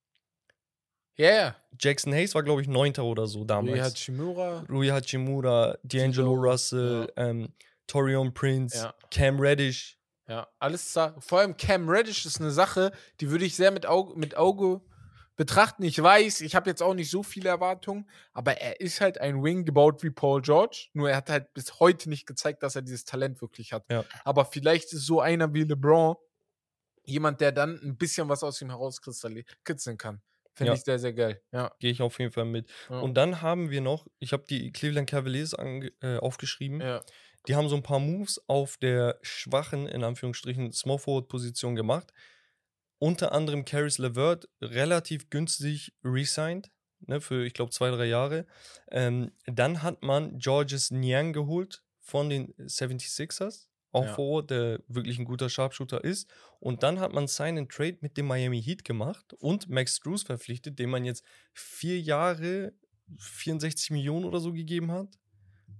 Ja, ja. Jackson Hayes war, glaube ich, Neunter oder so Rui damals. Hachimura. Rui Hachimura, D'Angelo Russell, ähm, Torion Prince, Ja. Cam Reddish. Ja, alles. Vor allem Cam Reddish ist eine Sache, die würde ich sehr mit Auge, mit Auge betrachten. Ich weiß, ich habe jetzt auch nicht so viele Erwartungen, aber er ist halt ein Wing gebaut wie Paul George. Nur er hat halt bis heute nicht gezeigt, dass er dieses Talent wirklich hat. Ja. Aber vielleicht ist so einer wie LeBron jemand, der dann ein bisschen was aus ihm herauskitzeln kann. Finde Ja. ich sehr, sehr geil. Ja. Gehe ich auf jeden Fall mit. Ja. Und dann haben wir noch, ich habe die Cleveland Cavaliers äh, aufgeschrieben. ja. Die haben so ein paar Moves auf der schwachen, in Anführungsstrichen, Small Forward Position gemacht. Unter anderem Caris LeVert relativ günstig resigned, ne, für ich glaube zwei, drei Jahre. Ähm, dann hat man Georges Niang geholt von den 76ers auch Ja. vor Ort, der wirklich ein guter Sharpshooter ist. Und dann hat man Sign and Trade mit dem Miami Heat gemacht und Max Drews verpflichtet, dem man jetzt vier Jahre 64 Millionen oder so gegeben hat.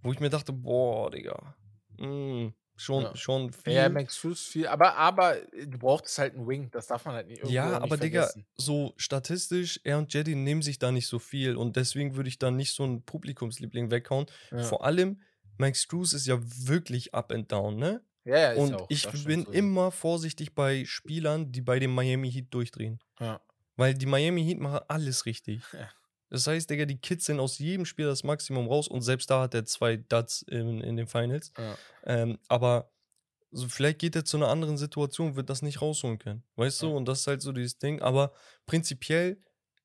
Wo ich mir dachte, boah, Digga, mm, schon, Ja. schon viel. Ja, Max Drews viel, aber, aber äh, du brauchst halt einen Wing, das darf man halt nicht irgendwo Ja, auch nicht aber Digga, so statistisch, er und Jetty nehmen sich da nicht so viel und deswegen würde ich da nicht so einen Publikumsliebling weghauen. Ja, Vor allem, Max Drews ist ja wirklich up and down, ne? ja, ja ist Und auch, ich bin so. immer vorsichtig bei Spielern, die bei dem Miami Heat durchdrehen. Ja. Weil die Miami Heat machen alles richtig. [laughs] Ja. Das heißt, Digga, die Kids sind aus jedem Spiel das Maximum raus und selbst da hat er zwei Duds in, in den Finals. Ja. Ähm, aber so vielleicht geht er zu einer anderen Situation, wird das nicht rausholen können. Weißt Ja. du? Und das ist halt so dieses Ding. Aber prinzipiell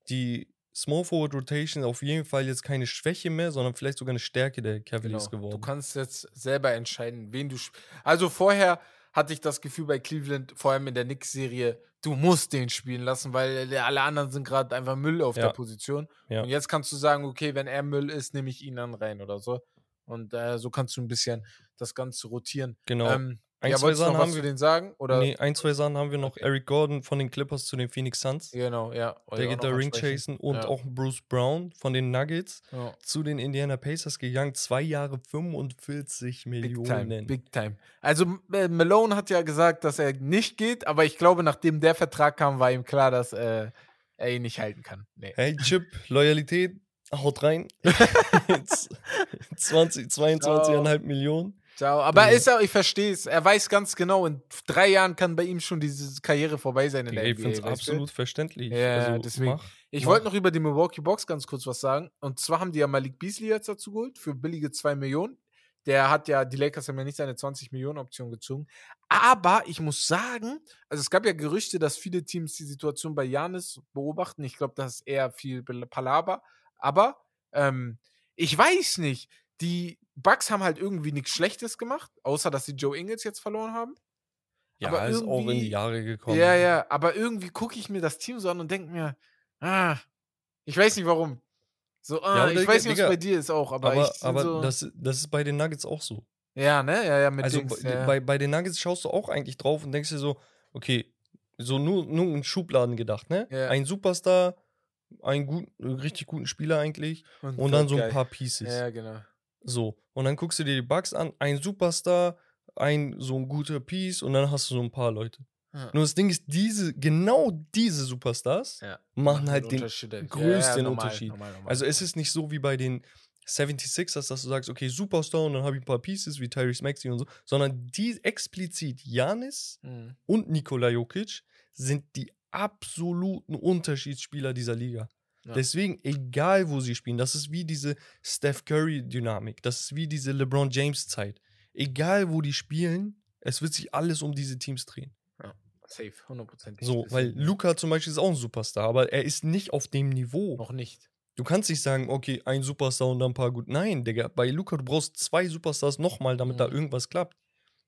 die Small Forward Rotation ist auf jeden Fall jetzt keine Schwäche mehr, sondern vielleicht sogar eine Stärke der Cavaliers Genau. Du geworden. kannst jetzt selber entscheiden, wen du. Also vorher hatte ich das Gefühl bei Cleveland, vor allem in der Knicks-Serie, du musst den spielen lassen, weil alle anderen sind gerade einfach Müll auf Ja. der Position. Ja. Und jetzt kannst du sagen, okay, wenn er Müll ist, nehme ich ihn dann rein oder so. Und äh, so kannst du ein bisschen das Ganze rotieren. Genau. Ähm, Ein, ja, zwei wolltest du Sachen noch was haben zu wir. denen sagen? Oder? Nee, ein, zwei Sachen haben wir noch. Okay. Eric Gordon von den Clippers zu den Phoenix Suns. Genau, ja. Der geht da Ring chasen und Ja. auch Bruce Brown von den Nuggets Ja. zu den Indiana Pacers gegangen. Zwei Jahre 45 Big time, Millionen. big time. Also äh, Malone hat ja gesagt, dass er nicht geht, aber ich glaube, nachdem der Vertrag kam, war ihm klar, dass äh, er ihn nicht halten kann. Nee. Hey Chip, [laughs] Loyalität, haut rein. [laughs] [laughs] 20, 22,5 Millionen. Ciao. Aber Ja. ist er, ich verstehe es. Er weiß ganz genau, in drei Jahren kann bei ihm schon diese Karriere vorbei sein in der ich NBA. finde es absolut verständlich. Ja, also, deswegen. Mach. Ich wollte noch über die Milwaukee Bucks ganz kurz was sagen. Und zwar haben die ja Malik Beasley jetzt dazu geholt für billige 2 Millionen. Der hat ja, die Lakers haben ja nicht seine 20 Millionen Option gezogen. Aber ich muss sagen, also es gab ja Gerüchte, dass viele Teams die Situation bei Janis beobachten. Ich glaube, das ist eher viel Palaber. Aber ähm, ich weiß nicht. Die Bucks haben halt irgendwie nichts Schlechtes gemacht, außer dass sie Joe Ingles jetzt verloren haben. Ja, aber ist auch in die Jahre gekommen. Ja, ja, aber irgendwie gucke ich mir das Team so an und denke mir, ah, ich weiß nicht warum. So, ah, aber ich Digga, weiß nicht, was Digga, bei dir ist auch, aber, Aber, ich aber so, das, das ist bei den Nuggets auch so. ja, ne, ja, ja, mit Also Dings, bei, ja. bei, bei den Nuggets schaust du auch eigentlich drauf und denkst dir so, okay, so nur, nur in Schubladen gedacht, ne? Ja. Ein Superstar, einen guten, richtig guten Spieler eigentlich und dann so ein geil. paar Pieces. Ja, genau. So. Und dann guckst du dir die Bugs an, ein Superstar, ein so ein guter Piece und dann hast du so ein paar Leute. Ja. Nur das Ding ist, diese, genau diese Superstars Ja. machen halt den. Ja, größten normal, Unterschied. Normal, normal. Also es ist nicht so wie bei den 76ers, dass du sagst, okay, Superstar und dann habe ich ein paar Pieces wie Tyrese Maxey und so, sondern die explizit Janis Mhm. und Nikola Jokic sind die absoluten Unterschiedsspieler dieser Liga. Ja. Deswegen, egal wo sie spielen, das ist wie diese Steph Curry-Dynamik, das ist wie diese LeBron James-Zeit. Egal wo die spielen, es wird sich alles um diese Teams drehen. Safe, hundertprozentig. So, weil Luca zum Beispiel ist auch ein Superstar, aber er ist nicht auf dem Niveau. Noch nicht. Du kannst nicht sagen, okay, ein Superstar und dann ein paar gut. Nein, Digga, bei Luca, du brauchst zwei Superstars nochmal, damit da Mhm. irgendwas klappt.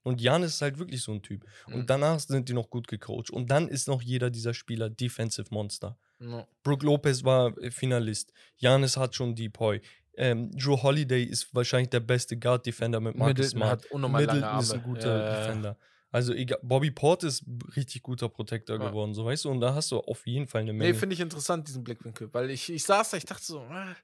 Und Janis ist halt wirklich so ein Typ. Mhm. Und danach sind die noch gut gecoacht. Und dann ist noch jeder dieser Spieler Defensive Monster. No. Brook Lopez war äh, Finalist. Janis hat schon Depoy. Ähm, Drew Holiday ist wahrscheinlich der beste Guard-Defender mit Marcus Middleton Smart. hat unnormal lange Middleton ist ein Arme. guter Ja. Defender. Also egal, Bobby Port ist richtig guter Protector Ja. geworden, so weißt du. Und da hast du auf jeden Fall eine Menge. Nee, finde ich interessant, diesen Blickwinkel. Weil ich, ich saß da, ich dachte so, ah,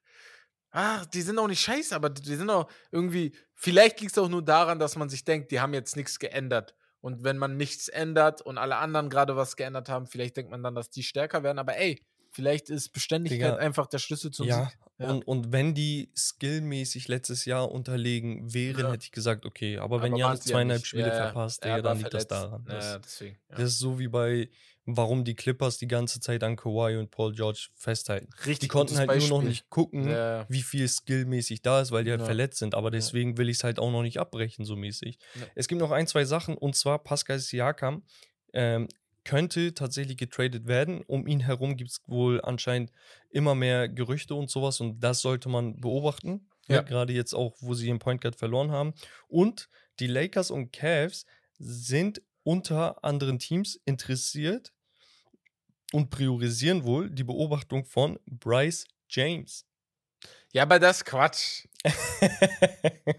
ah, die sind auch nicht scheiße, aber die sind auch irgendwie, vielleicht liegt es auch nur daran, dass man sich denkt, die haben jetzt nichts geändert. Und wenn man nichts ändert und alle anderen gerade was geändert haben, vielleicht denkt man dann, dass die stärker werden. Aber ey, vielleicht ist Beständigkeit Digga, einfach der Schlüssel zum ja, Sieg. Ja. Und, und wenn die skillmäßig letztes Jahr unterlegen wären, Ja. hätte ich gesagt, okay. Aber wenn Aber Janis waren's ja zweieinhalb. Spiele Ja, ja. verpasst, Er war dann liegt das daran. Ja, Das, ja, deswegen. Ja. das ist so wie bei, warum die Clippers die ganze Zeit an Kawhi und Paul George festhalten. Richtig Die konnten halt nur noch Beispiel. nicht gucken, Ja, wie viel skillmäßig da ist, weil die halt Ja. verletzt sind. Aber deswegen will ich es halt auch noch nicht abbrechen, so mäßig. Ja. Es gibt noch ein, zwei Sachen, und zwar Pascal Siakam ähm, könnte tatsächlich getradet werden. Um ihn herum gibt es wohl anscheinend immer mehr Gerüchte und sowas und das sollte man beobachten. Ja. Ja. Gerade jetzt auch, wo sie den Point Guard verloren haben. Und die Lakers und Cavs sind unter anderen Teams interessiert und priorisieren wohl die Beobachtung von Bryce James. Ja, aber das ist Quatsch. [laughs]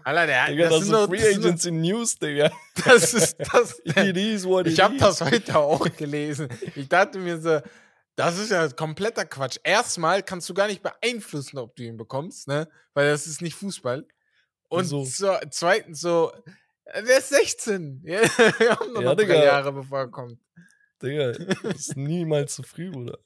Alter, der, Digga, das, sind Free das sind nur- Agency News, Digga. [laughs] Das ist das. [laughs] It is what it Ich habe das heute auch gelesen. Ich dachte mir so, das ist ja kompletter Quatsch. Erstmal kannst du gar nicht beeinflussen, ob du ihn bekommst, ne? Weil das ist nicht Fußball. Und Wieso? so, zweitens so, der ist 16. Ja, Wir haben noch, Ja, noch drei. Jahre, bevor er kommt. Digga, ist niemals zu früh, Bruder.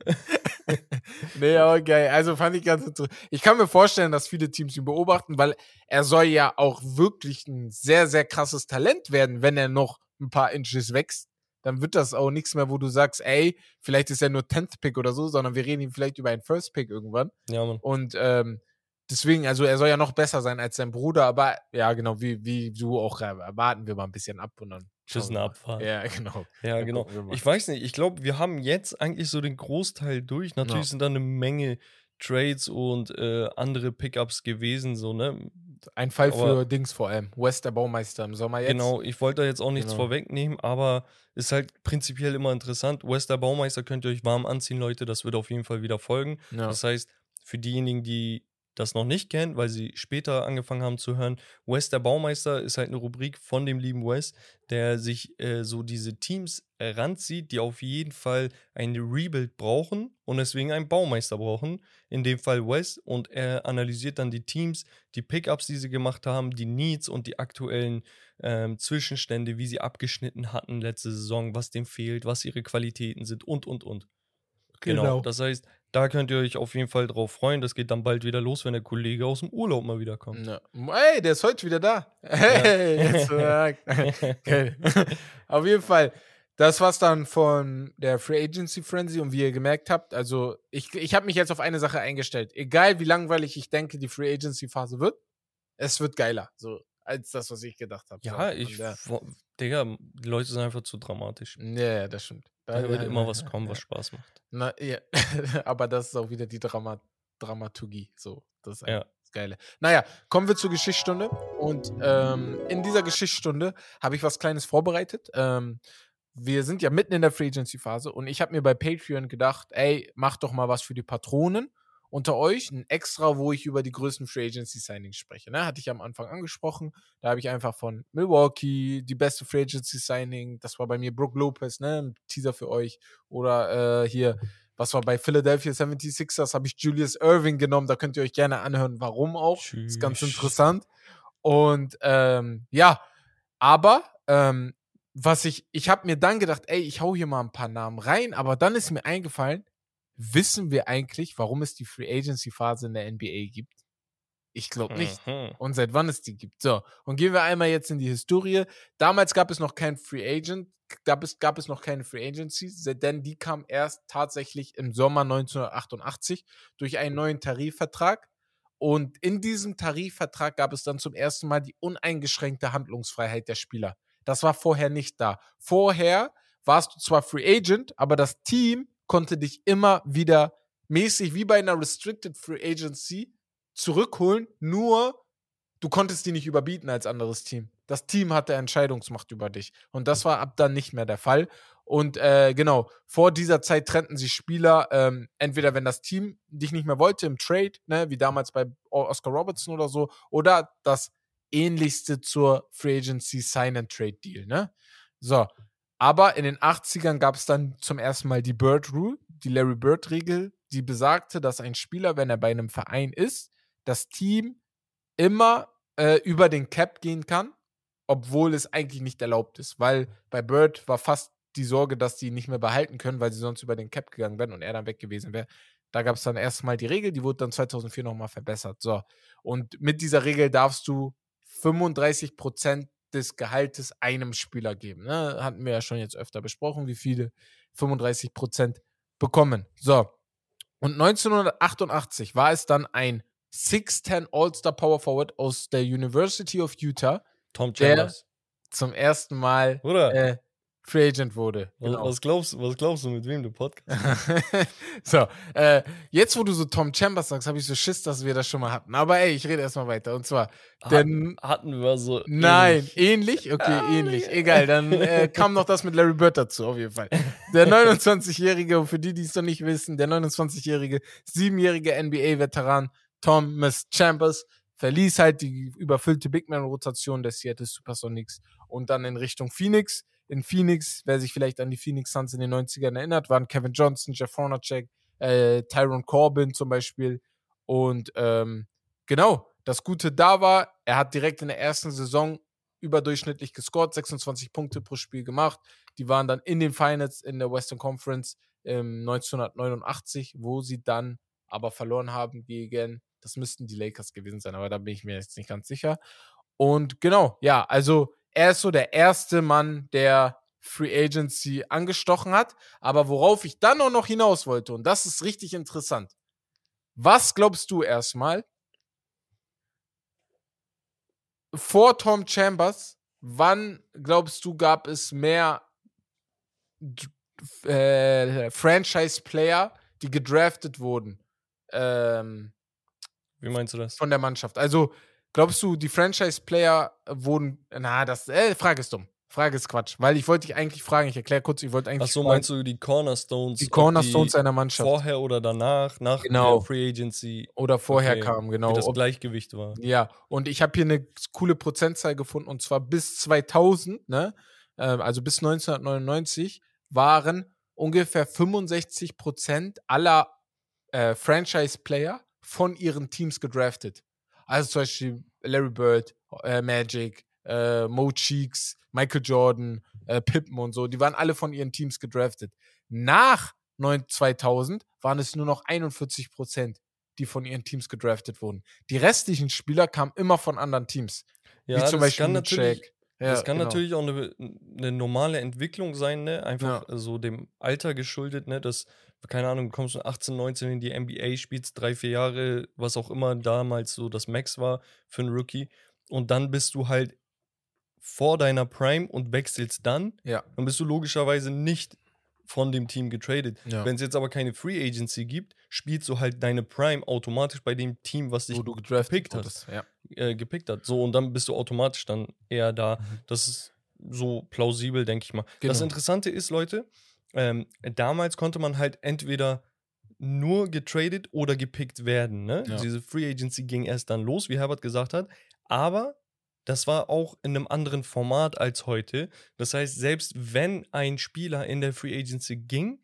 [laughs] Nee, aber geil. Also fand ich ganz interessant. Ich kann mir vorstellen, dass viele Teams ihn beobachten, weil er soll ja auch wirklich ein sehr, sehr krasses Talent werden, wenn er noch ein paar Inches wächst. Dann wird das auch nichts mehr, wo du sagst, ey, vielleicht ist er nur 10th Pick oder so, sondern wir reden ihn vielleicht über einen First Pick irgendwann. Ja, Mann. Und ähm, deswegen, also er soll ja noch besser sein als sein Bruder, aber ja, genau, wie, wie du auch, äh, warten wir mal ein bisschen ab und dann. Mal. Abfahrt. Ja, [laughs] genau. Ja, genau. Ich weiß nicht, ich glaube, wir haben jetzt eigentlich so den Großteil durch. Natürlich Ja. sind da eine Menge Trades und äh, andere Pickups gewesen, so, ne? Ein Fall Aber- für Dings vor allem. West der Baumeister im Sommer jetzt. Genau, ich wollte da jetzt auch nichts Genau. vorwegnehmen, aber ist halt prinzipiell immer interessant. Wester Baumeister könnt ihr euch warm anziehen, Leute. Das wird auf jeden Fall wieder folgen. Ja. Das heißt, für diejenigen, die das noch nicht kennen, weil sie später angefangen haben zu hören, Wes der Baumeister ist halt eine Rubrik von dem lieben Wes, der sich äh, so diese Teams äh, ranzieht, die auf jeden Fall ein Rebuild brauchen und deswegen einen Baumeister brauchen. In dem Fall Wes und er analysiert dann die Teams, die Pickups, die sie gemacht haben, die Needs und die aktuellen ähm, Zwischenstände, wie sie abgeschnitten hatten letzte Saison, was dem fehlt, was ihre Qualitäten sind und und und. Genau. Das heißt, da könnt ihr euch auf jeden Fall drauf freuen. Das geht dann bald wieder los, wenn der Kollege aus dem Urlaub mal wiederkommt. Ja. Ey, der ist heute wieder da. Hey, jetzt sagt. Okay. [laughs] Auf jeden Fall. Das war's dann von der Free Agency Frenzy und wie ihr gemerkt habt, also ich, ich habe mich jetzt auf eine Sache eingestellt. Egal wie langweilig ich denke, die Free Agency Phase wird, es wird geiler, so als das, was ich gedacht habe. Ja, so. ich. Äh, wo- Digga, die Leute sind einfach zu dramatisch. ja, ja, das stimmt. Da wird ja, immer ja, was kommen, was Spaß macht. Na, ja. [laughs] aber das ist auch wieder die Drama Dramaturgie. So, das ist Ja. das Geile. Naja, kommen wir zur Geschichtsstunde. Und ähm, in dieser Geschichtsstunde habe ich was Kleines vorbereitet. Ähm, wir sind ja mitten in der Free Agency Phase und ich habe mir bei Patreon gedacht, ey, mach doch mal was für die Patronen unter euch, ein extra, wo ich über die größten Free Agency Signings spreche. Ne? Hatte ich am Anfang angesprochen. Da habe ich einfach von Milwaukee die beste Free Agency Signing. Das war bei mir Brook Lopez, ne? Ein Teaser für euch. Oder äh, hier, was war bei Philadelphia 76ers, habe ich Julius Irving genommen. Da könnt ihr euch gerne anhören, warum auch. Ist ganz Tschüss. interessant. Und ähm, ja, aber ähm, was ich, ich habe mir dann gedacht, ey, ich hau hier mal ein paar Namen rein, aber dann ist mir eingefallen, wissen wir eigentlich, warum es die Free Agency Phase in der NBA gibt? Ich glaube nicht. Mhm. Und seit wann es die gibt. So, und gehen wir einmal jetzt in die Historie. Damals gab es noch kein Free Agent, gab es, gab es noch keine Free Agency, denn die kam erst tatsächlich im Sommer 1988 durch einen neuen Tarifvertrag. Und in diesem Tarifvertrag gab es dann zum ersten Mal die uneingeschränkte Handlungsfreiheit der Spieler. Das war vorher nicht da. Vorher warst du zwar Free Agent, aber das Team konnte dich immer wieder mäßig wie bei einer Restricted Free Agency zurückholen, nur du konntest die nicht überbieten als anderes Team. Das Team hatte Entscheidungsmacht über dich. Und das war ab dann nicht mehr der Fall. Und äh, genau, vor dieser Zeit trennten sich Spieler, ähm, entweder wenn das Team dich nicht mehr wollte im Trade, ne, wie damals bei Oscar Robertson oder so, oder das ähnlichste zur Free Agency Sign and Trade Deal, ne? So. Aber in den 80ern gab es dann zum ersten Mal die Bird Rule, die Larry Bird Regel, die besagte, dass ein Spieler, wenn er bei einem Verein ist, das Team immer äh, über den Cap gehen kann, obwohl es eigentlich nicht erlaubt ist, weil bei Bird war fast die Sorge, dass die nicht mehr behalten können, weil sie sonst über den Cap gegangen wären und er dann weg gewesen wäre. Da gab es dann erstmal die Regel, die wurde dann 2004 nochmal verbessert. So. Und mit dieser Regel darfst du 35% des Gehaltes einem Spieler geben. Ne? Hatten wir ja schon jetzt öfter besprochen, wie viele 35% bekommen. So. Und 1988 war es dann ein 6'10 All-Star Power Forward aus der University of Utah, Tom Der- Chambers. zum ersten Mal Oder? äh, Free Agent wurde. was, Genau. was, glaubst, was glaubst du, mit wem du Podcast? [laughs] so, äh, jetzt wo du so Tom Chambers sagst, habe ich so Schiss, dass wir das schon mal hatten. Aber ey, ich rede erstmal weiter. Und zwar, denn, Hatten wir so. nein, ähnlich. ähnlich? [laughs] Okay, Ah, ähnlich. Egal, dann äh, [laughs] kam noch das mit Larry Bird dazu, auf jeden Fall. Der 29-Jährige, und für die, die es noch nicht wissen, der 29-Jährige, siebenjährige NBA-Veteran, Thomas Chambers verließ halt die überfüllte Big Man-Rotation der Seattle Supersonics und dann in Richtung Phoenix. In Phoenix, wer sich vielleicht an die Phoenix Suns in den 90ern erinnert, waren Kevin Johnson, Jeff Hornacek, äh, Tyron Corbin zum Beispiel. Und ähm, genau, das Gute da war, er hat direkt in der ersten Saison überdurchschnittlich gescored, 26 Punkte pro Spiel gemacht. Die waren dann in den Finals in der Western Conference ähm, 1989, wo sie dann aber verloren haben gegen, das müssten die Lakers gewesen sein, aber da bin ich mir jetzt nicht ganz sicher. Und genau, ja, also er ist so der erste Mann, der Free Agency angestochen hat. Aber worauf ich dann auch noch hinaus wollte, und das ist richtig interessant. Was glaubst du erstmal, vor Tom Chambers, wann glaubst du, gab es mehr äh, Franchise-Player, die gedraftet wurden? Ähm, Wie meinst du das? Von der Mannschaft. Also, glaubst du, die Franchise-Player wurden. Na, das. Äh, Frage ist dumm. Frage ist Quatsch, weil ich wollte dich eigentlich fragen, ich erkläre kurz, ich wollte eigentlich. Ach so, meinst du die Cornerstones? Die Cornerstones einer Mannschaft. Vorher oder danach, nach genau. der Free Agency. Oder vorher okay. kam, genau. Wie das Gleichgewicht war. Ja, und ich habe hier eine coole Prozentzahl gefunden, und zwar bis 2000, ne? Ähm, also bis 1999, waren ungefähr 65 Prozent aller äh, Franchise-Player von ihren Teams gedraftet. Also zum Beispiel Larry Bird, äh, Magic, äh, Mo Cheeks, Michael Jordan, äh, Pippen und so, die waren alle von ihren Teams gedraftet. Nach 2000 waren es nur noch 41 Prozent, die von ihren Teams gedraftet wurden. Die restlichen Spieler kamen immer von anderen Teams. Ja, wie zum Beispiel kann natürlich, ja, das kann genau. natürlich auch eine, eine, normale Entwicklung sein, ne? Einfach ja. so dem Alter geschuldet, ne? Dass, keine Ahnung, du kommst von 18, 19 in die NBA, spielst drei, vier Jahre, was auch immer damals so das Max war für einen Rookie. Und dann bist du halt vor deiner Prime und wechselst dann, ja. dann bist du logischerweise nicht von dem Team getradet. Ja. Wenn es jetzt aber keine Free Agency gibt, spielst du halt deine Prime automatisch bei dem Team, was dich du gepickt hast, ja. äh, gepickt hat. So und dann bist du automatisch dann eher da. Mhm. Das ist so plausibel, denke ich mal. Genau. Das Interessante ist, Leute, ähm, damals konnte man halt entweder nur getradet oder gepickt werden. Ne? Ja. Diese Free Agency ging erst dann los, wie Herbert gesagt hat. Aber das war auch in einem anderen Format als heute. Das heißt, selbst wenn ein Spieler in der Free Agency ging,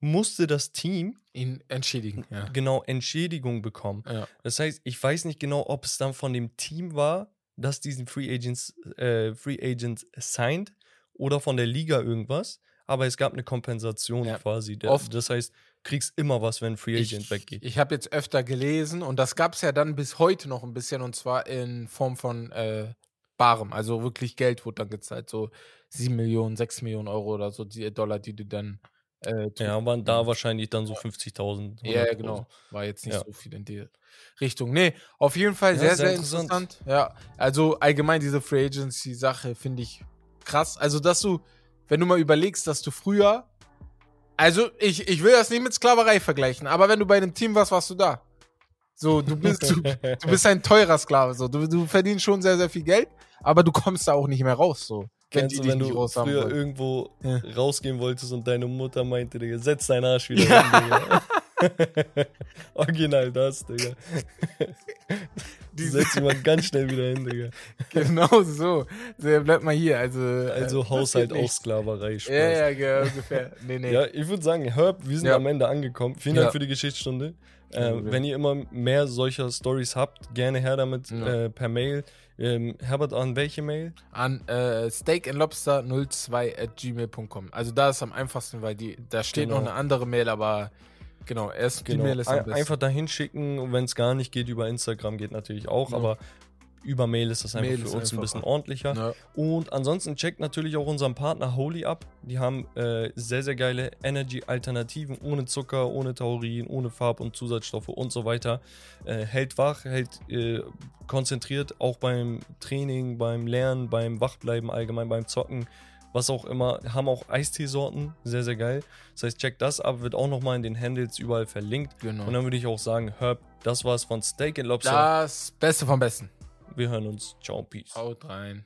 musste das Team ihn entschädigen. Ja. Genau, Entschädigung bekommen. Ja. Das heißt, ich weiß nicht genau, ob es dann von dem Team war, das diesen Free Agents, äh, Free Agent signed oder von der Liga irgendwas, aber es gab eine Kompensation ja. quasi. Der, Oft. Das heißt, kriegst immer was, wenn ein Free Agent ich, weggeht. Ich habe jetzt öfter gelesen und das gab es ja dann bis heute noch ein bisschen und zwar in Form von äh, Barem. Also wirklich Geld wurde dann gezahlt. So 7 Millionen, 6 Millionen Euro oder so die Dollar, die du dann. Äh, ja, waren da wahrscheinlich dann so 50.000. Ja, genau. War jetzt nicht ja. so viel in die Richtung. Nee, auf jeden Fall ja, sehr, sehr, sehr interessant. interessant. Ja, also allgemein diese Free Agency-Sache finde ich krass. Also, dass du, wenn du mal überlegst, dass du früher also, ich, ich will das nicht mit Sklaverei vergleichen, aber wenn du bei einem Team warst, warst du da. So, du bist, du, du bist ein teurer Sklave. So. Du, du verdienst schon sehr, sehr viel Geld, aber du kommst da auch nicht mehr raus. So. Wenn, du, wenn du früher wollen. irgendwo ja. rausgehen wolltest und deine Mutter meinte, Digga, setz deinen Arsch wieder ja. hin, Digga. [laughs] [laughs] Original das, Digga. [laughs] Die setzt mal ganz schnell wieder hin, Digga. [laughs] Genau so. Der bleibt mal hier. Also, also äh, Haushalt auch Sklaverei. Spaß. Ja, ja, ungefähr. Nee, nee. Ja, ich würde sagen, Herb, wir sind ja. am Ende angekommen. Vielen Dank ja. für die Geschichtsstunde. Äh, wenn ihr immer mehr solcher Stories habt, gerne her damit äh, per Mail. Ähm, Herbert, an welche Mail? An äh, steakandlobster02 at gmail.com. Also da ist am einfachsten, weil die, da steht genau. noch eine andere Mail, aber Genau, erst genau. die Mail ist am besten. Einfach dahin schicken und wenn es gar nicht geht, über Instagram geht natürlich auch, ja. aber über Mail ist das einfach Mail für uns ein bisschen ordentlicher. Ja. Und ansonsten checkt natürlich auch unseren Partner Holy ab. Die haben äh, sehr, sehr geile Energy-Alternativen ohne Zucker, ohne Taurin, ohne Farb- und Zusatzstoffe und so weiter. Äh, hält wach, hält äh, konzentriert, auch beim Training, beim Lernen, beim Wachbleiben allgemein, beim Zocken was auch immer, haben auch Eisteesorten, sehr, sehr geil. Das heißt, check das ab, wird auch nochmal in den Handles überall verlinkt. Genau. Und dann würde ich auch sagen, Herb, das war's von Steak and Lobster. Das Beste vom Besten. Wir hören uns. Ciao, Peace. Haut rein.